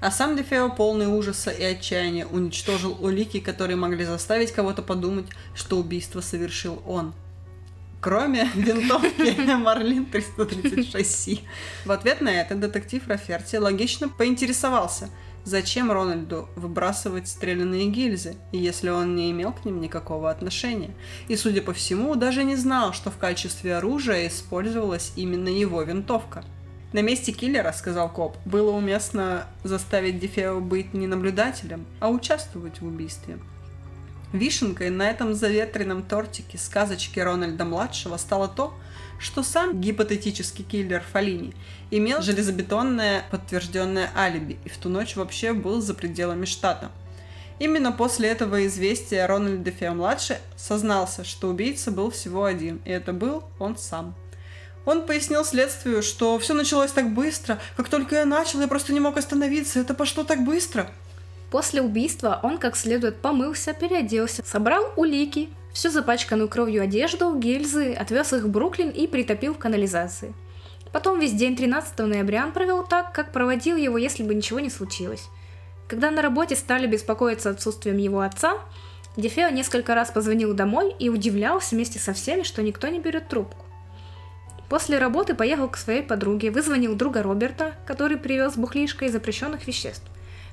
А сам Дефео, полный ужаса и отчаяния, уничтожил улики, которые могли заставить кого-то подумать, что убийство совершил он. Кроме винтовки Марлин 336 В ответ на это детектив Раферти логично поинтересовался, зачем Рональду выбрасывать стрелянные гильзы, если он не имел к ним никакого отношения. И, судя по всему, даже не знал, что в качестве оружия использовалась именно его винтовка – на месте киллера, сказал коп, было уместно заставить Дефео быть не наблюдателем, а участвовать в убийстве. Вишенкой на этом заветренном тортике сказочки Рональда-младшего стало то, что сам гипотетический киллер Фалини имел железобетонное подтвержденное алиби и в ту ночь вообще был за пределами штата. Именно после этого известия Рональд Дефео-младший сознался, что убийца был всего один, и это был он сам. Он пояснил следствию, что все началось так быстро. Как только я начал, я просто не мог остановиться. Это пошло так быстро. После убийства он как следует помылся, переоделся, собрал улики, всю запачканную кровью одежду, гильзы, отвез их в Бруклин и притопил в канализации. Потом весь день 13 ноября он провел так, как проводил его, если бы ничего не случилось. Когда на работе стали беспокоиться отсутствием его отца, Дефео несколько раз позвонил домой и удивлялся вместе со всеми, что никто не берет трубку. После работы поехал к своей подруге, вызвонил друга Роберта, который привез бухлишко и запрещенных веществ.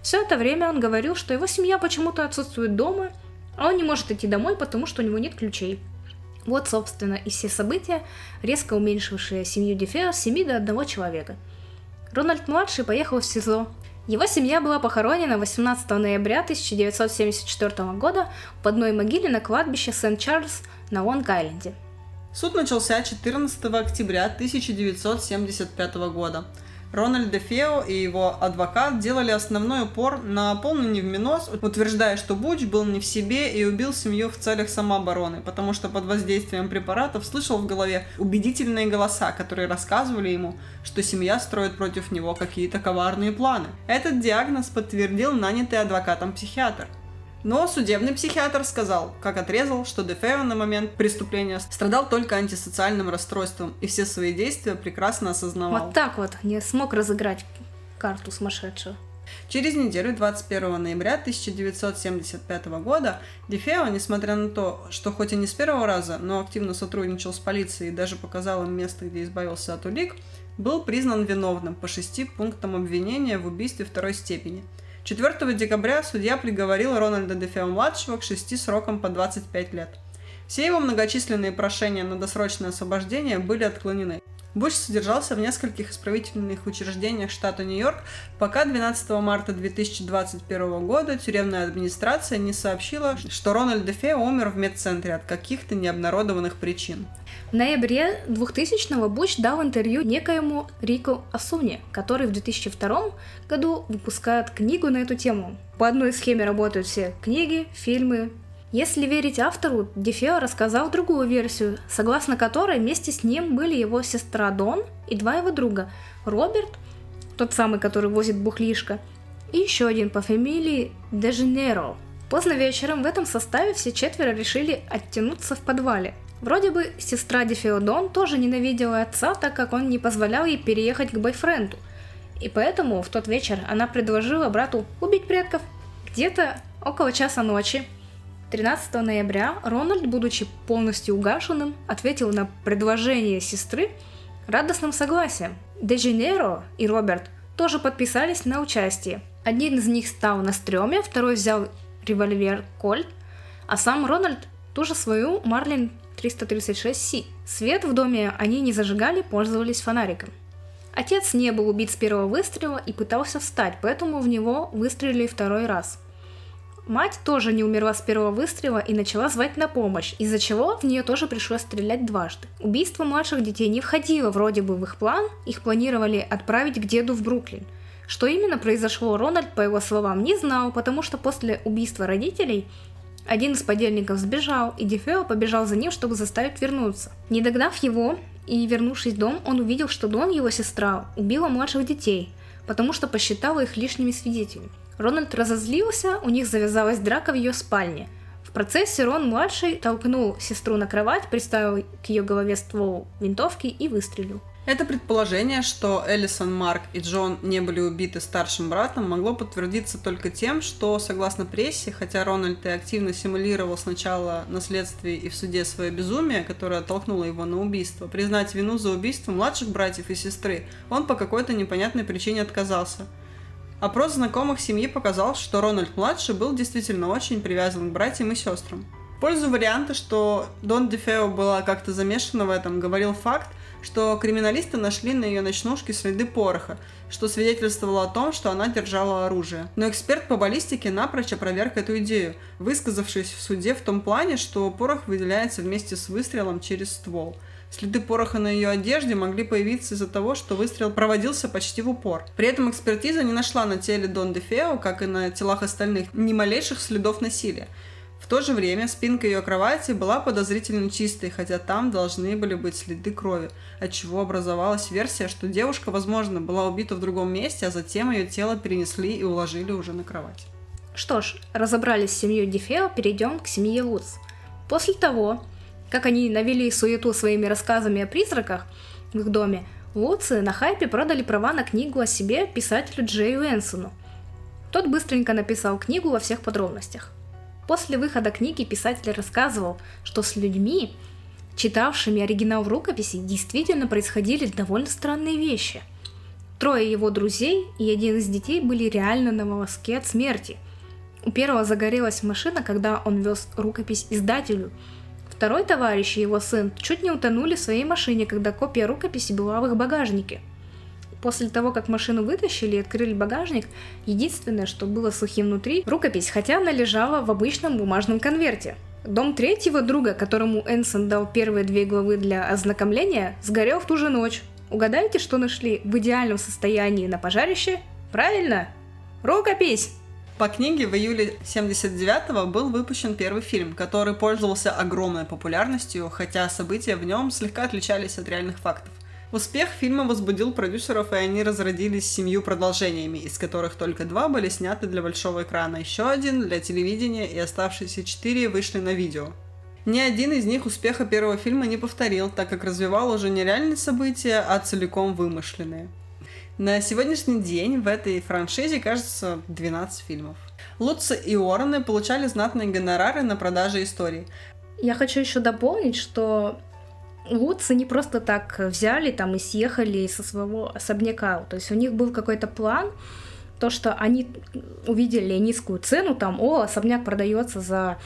Все это время он говорил, что его семья почему-то отсутствует дома, а он не может идти домой, потому что у него нет ключей. Вот, собственно, и все события, резко уменьшившие семью Дефео с 7 до одного человека. Рональд-младший поехал в СИЗО. Его семья была похоронена 18 ноября 1974 года в одной могиле на кладбище Сент-Чарльз на Лонг-Айленде – Суд начался 14 октября 1975 года. Рональд Фео и его адвокат делали основной упор на полный невминос, утверждая, что Буч был не в себе и убил семью в целях самообороны, потому что под воздействием препаратов слышал в голове убедительные голоса, которые рассказывали ему, что семья строит против него какие-то коварные планы. Этот диагноз подтвердил нанятый адвокатом психиатр. Но судебный психиатр сказал, как отрезал, что Дефео на момент преступления страдал только антисоциальным расстройством и все свои действия прекрасно осознавал. Вот так вот не смог разыграть карту сумасшедшую. Через неделю, 21 ноября 1975 года, Дефео, несмотря на то, что хоть и не с первого раза, но активно сотрудничал с полицией и даже показал им место, где избавился от улик, был признан виновным по шести пунктам обвинения в убийстве второй степени – 4 декабря судья приговорил Рональда Дефео-младшего к шести срокам по 25 лет. Все его многочисленные прошения на досрочное освобождение были отклонены. Буш содержался в нескольких исправительных учреждениях штата Нью-Йорк, пока 12 марта 2021 года тюремная администрация не сообщила, что Рональд Дефе умер в медцентре от каких-то необнародованных причин. В ноябре 2000-го Буш дал интервью некоему Рику Асуне, который в 2002 году выпускает книгу на эту тему. По одной схеме работают все книги, фильмы, если верить автору, Дефео рассказал другую версию, согласно которой вместе с ним были его сестра Дон и два его друга – Роберт, тот самый, который возит бухлишко, и еще один по фамилии Деженеро. Поздно вечером в этом составе все четверо решили оттянуться в подвале. Вроде бы сестра Дефео Дон тоже ненавидела отца, так как он не позволял ей переехать к бойфренду. И поэтому в тот вечер она предложила брату убить предков. Где-то около часа ночи 13 ноября Рональд, будучи полностью угашенным, ответил на предложение сестры радостным согласием. Деженеро и Роберт тоже подписались на участие. Один из них стал на стреме, второй взял револьвер Кольт, а сам Рональд ту же свою Марлин 336C. Свет в доме они не зажигали, пользовались фонариком. Отец не был убит с первого выстрела и пытался встать, поэтому в него выстрелили второй раз – Мать тоже не умерла с первого выстрела и начала звать на помощь, из-за чего в нее тоже пришлось стрелять дважды. Убийство младших детей не входило вроде бы в их план, их планировали отправить к деду в Бруклин. Что именно произошло, Рональд, по его словам, не знал, потому что после убийства родителей один из подельников сбежал, и Дефео побежал за ним, чтобы заставить вернуться. Не догнав его и вернувшись в дом, он увидел, что Дон, его сестра, убила младших детей, потому что посчитала их лишними свидетелями. Рональд разозлился, у них завязалась драка в ее спальне. В процессе Рон-младший толкнул сестру на кровать, приставил к ее голове ствол винтовки и выстрелил. Это предположение, что Эллисон, Марк и Джон не были убиты старшим братом, могло подтвердиться только тем, что, согласно прессе, хотя Рональд и активно симулировал сначала на следствии и в суде свое безумие, которое оттолкнуло его на убийство, признать вину за убийство младших братьев и сестры, он по какой-то непонятной причине отказался – Опрос знакомых семьи показал, что Рональд-младший был действительно очень привязан к братьям и сестрам. В пользу варианта, что Дон Дефео была как-то замешана в этом, говорил факт, что криминалисты нашли на ее ночнушке следы пороха, что свидетельствовало о том, что она держала оружие. Но эксперт по баллистике напрочь опроверг эту идею, высказавшись в суде в том плане, что порох выделяется вместе с выстрелом через ствол – Следы пороха на ее одежде могли появиться из-за того, что выстрел проводился почти в упор. При этом экспертиза не нашла на теле Дон де Фео, как и на телах остальных, ни малейших следов насилия. В то же время спинка ее кровати была подозрительно чистой, хотя там должны были быть следы крови, от чего образовалась версия, что девушка, возможно, была убита в другом месте, а затем ее тело перенесли и уложили уже на кровать. Что ж, разобрались с семьей Дефео, перейдем к семье Луц. После того, как они навели суету своими рассказами о призраках в их доме, Луцы на хайпе продали права на книгу о себе писателю Джею Энсону. Тот быстренько написал книгу во всех подробностях. После выхода книги писатель рассказывал, что с людьми, читавшими оригинал в рукописи, действительно происходили довольно странные вещи. Трое его друзей и один из детей были реально на волоске от смерти. У первого загорелась машина, когда он вез рукопись издателю – Второй товарищ и его сын чуть не утонули в своей машине, когда копия рукописи была в их багажнике. После того, как машину вытащили и открыли багажник, единственное, что было сухим внутри, рукопись, хотя она лежала в обычном бумажном конверте. Дом третьего друга, которому Энсон дал первые две главы для ознакомления, сгорел в ту же ночь. Угадайте, что нашли в идеальном состоянии на пожарище? Правильно! Рукопись! По книге в июле 79-го был выпущен первый фильм, который пользовался огромной популярностью, хотя события в нем слегка отличались от реальных фактов. Успех фильма возбудил продюсеров, и они разродились семью продолжениями, из которых только два были сняты для большого экрана, еще один для телевидения, и оставшиеся четыре вышли на видео. Ни один из них успеха первого фильма не повторил, так как развивал уже не реальные события, а целиком вымышленные. На сегодняшний день в этой франшизе, кажется, 12 фильмов. Лутца и Уоррены получали знатные гонорары на продаже историй. Я хочу еще дополнить, что Лутцы не просто так взяли там и съехали со своего особняка. То есть у них был какой-то план, то, что они увидели низкую цену, там, о, особняк продается за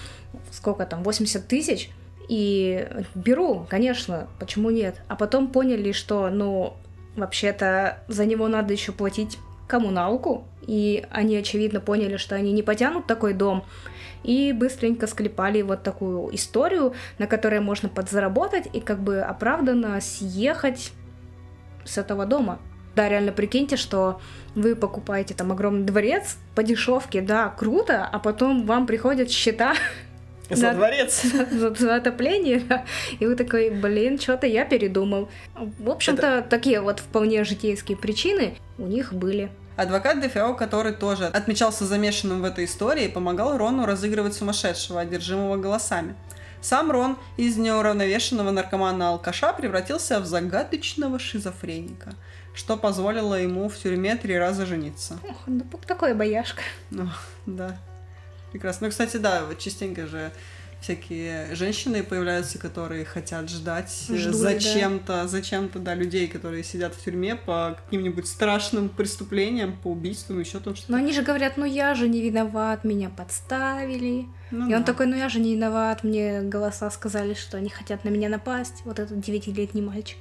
сколько там, 80 тысяч, И беру, конечно, почему нет? А потом поняли, что, ну, вообще-то за него надо еще платить коммуналку, и они, очевидно, поняли, что они не потянут такой дом, и быстренько склепали вот такую историю, на которой можно подзаработать и как бы оправданно съехать с этого дома. Да, реально прикиньте, что вы покупаете там огромный дворец по дешевке, да, круто, а потом вам приходят счета за дворец. За, за отопление, да. И вы такой, блин, что-то я передумал. В общем-то, Это... такие вот вполне житейские причины у них были. Адвокат Дефео, который тоже отмечался замешанным в этой истории, помогал Рону разыгрывать сумасшедшего, одержимого голосами. Сам Рон из неуравновешенного наркомана-алкаша превратился в загадочного шизофреника, что позволило ему в тюрьме три раза жениться. Ох, ну такой бояшка. Ну, да. Прекрасно. Ну, кстати, да, вот частенько же всякие женщины появляются, которые хотят ждать э, Ждут, зачем-то, да. зачем-то, да, людей, которые сидят в тюрьме по каким-нибудь страшным преступлениям, по убийствам, еще там что-то. Но они же говорят, ну я же не виноват, меня подставили. Ну, и да. он такой, ну я же не виноват, мне голоса сказали, что они хотят на меня напасть, вот этот девятилетний мальчик.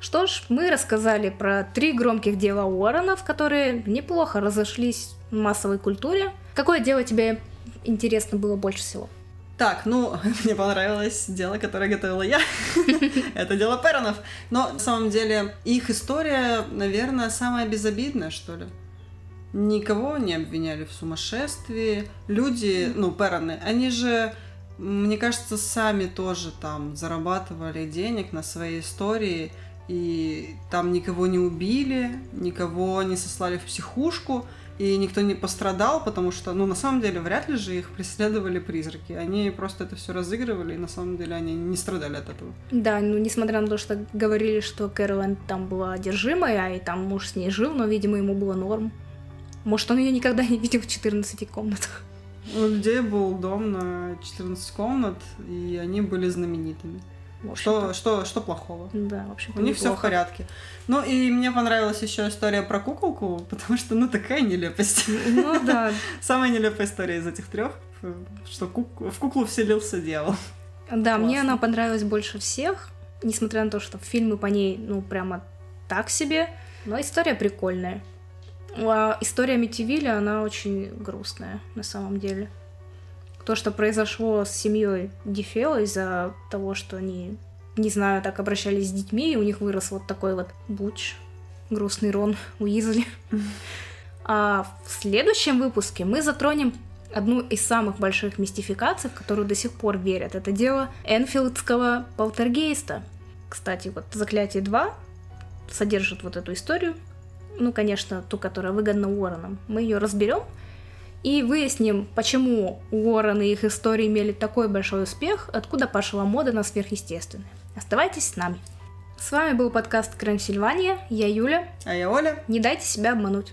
Что ж, мы рассказали про три громких дела Уорренов, которые неплохо разошлись в массовой культуре. Какое дело тебе интересно было больше всего? Так, ну, мне понравилось дело, которое готовила я. Это дело Перонов. Но, на самом деле, их история, наверное, самая безобидная, что ли. Никого не обвиняли в сумасшествии. Люди, ну, Пероны, они же, мне кажется, сами тоже там зарабатывали денег на своей истории. И там никого не убили, никого не сослали в психушку и никто не пострадал, потому что, ну, на самом деле, вряд ли же их преследовали призраки. Они просто это все разыгрывали, и на самом деле они не страдали от этого. Да, ну, несмотря на то, что говорили, что Кэролайн там была одержимая, и там муж с ней жил, но, видимо, ему было норм. Может, он ее никогда не видел в 14 комнатах. У людей был дом на 14 комнат, и они были знаменитыми. Что, что, что плохого? Да, в общем У них все в порядке. Ну и мне понравилась еще история про куколку, потому что, ну, такая нелепость. Ну да. Самая нелепая история из этих трех, что кук... в куклу вселился дьявол. Да, Классно. мне она понравилась больше всех, несмотря на то, что фильмы по ней, ну, прямо так себе, но история прикольная. А история Митивиля, она очень грустная на самом деле то, что произошло с семьей Дефео из-за того, что они, не знаю, так обращались с детьми, и у них вырос вот такой вот буч, грустный Рон Уизли. А в следующем выпуске мы затронем одну из самых больших мистификаций, в которую до сих пор верят. Это дело Энфилдского полтергейста. Кстати, вот «Заклятие 2» содержит вот эту историю. Ну, конечно, ту, которая выгодна Уорреном. Мы ее разберем – и выясним, почему Уоррен и их истории имели такой большой успех, откуда пошла мода на сверхъестественное. Оставайтесь с нами. С вами был подкаст Крем Сильвания, я Юля. А я Оля. Не дайте себя обмануть.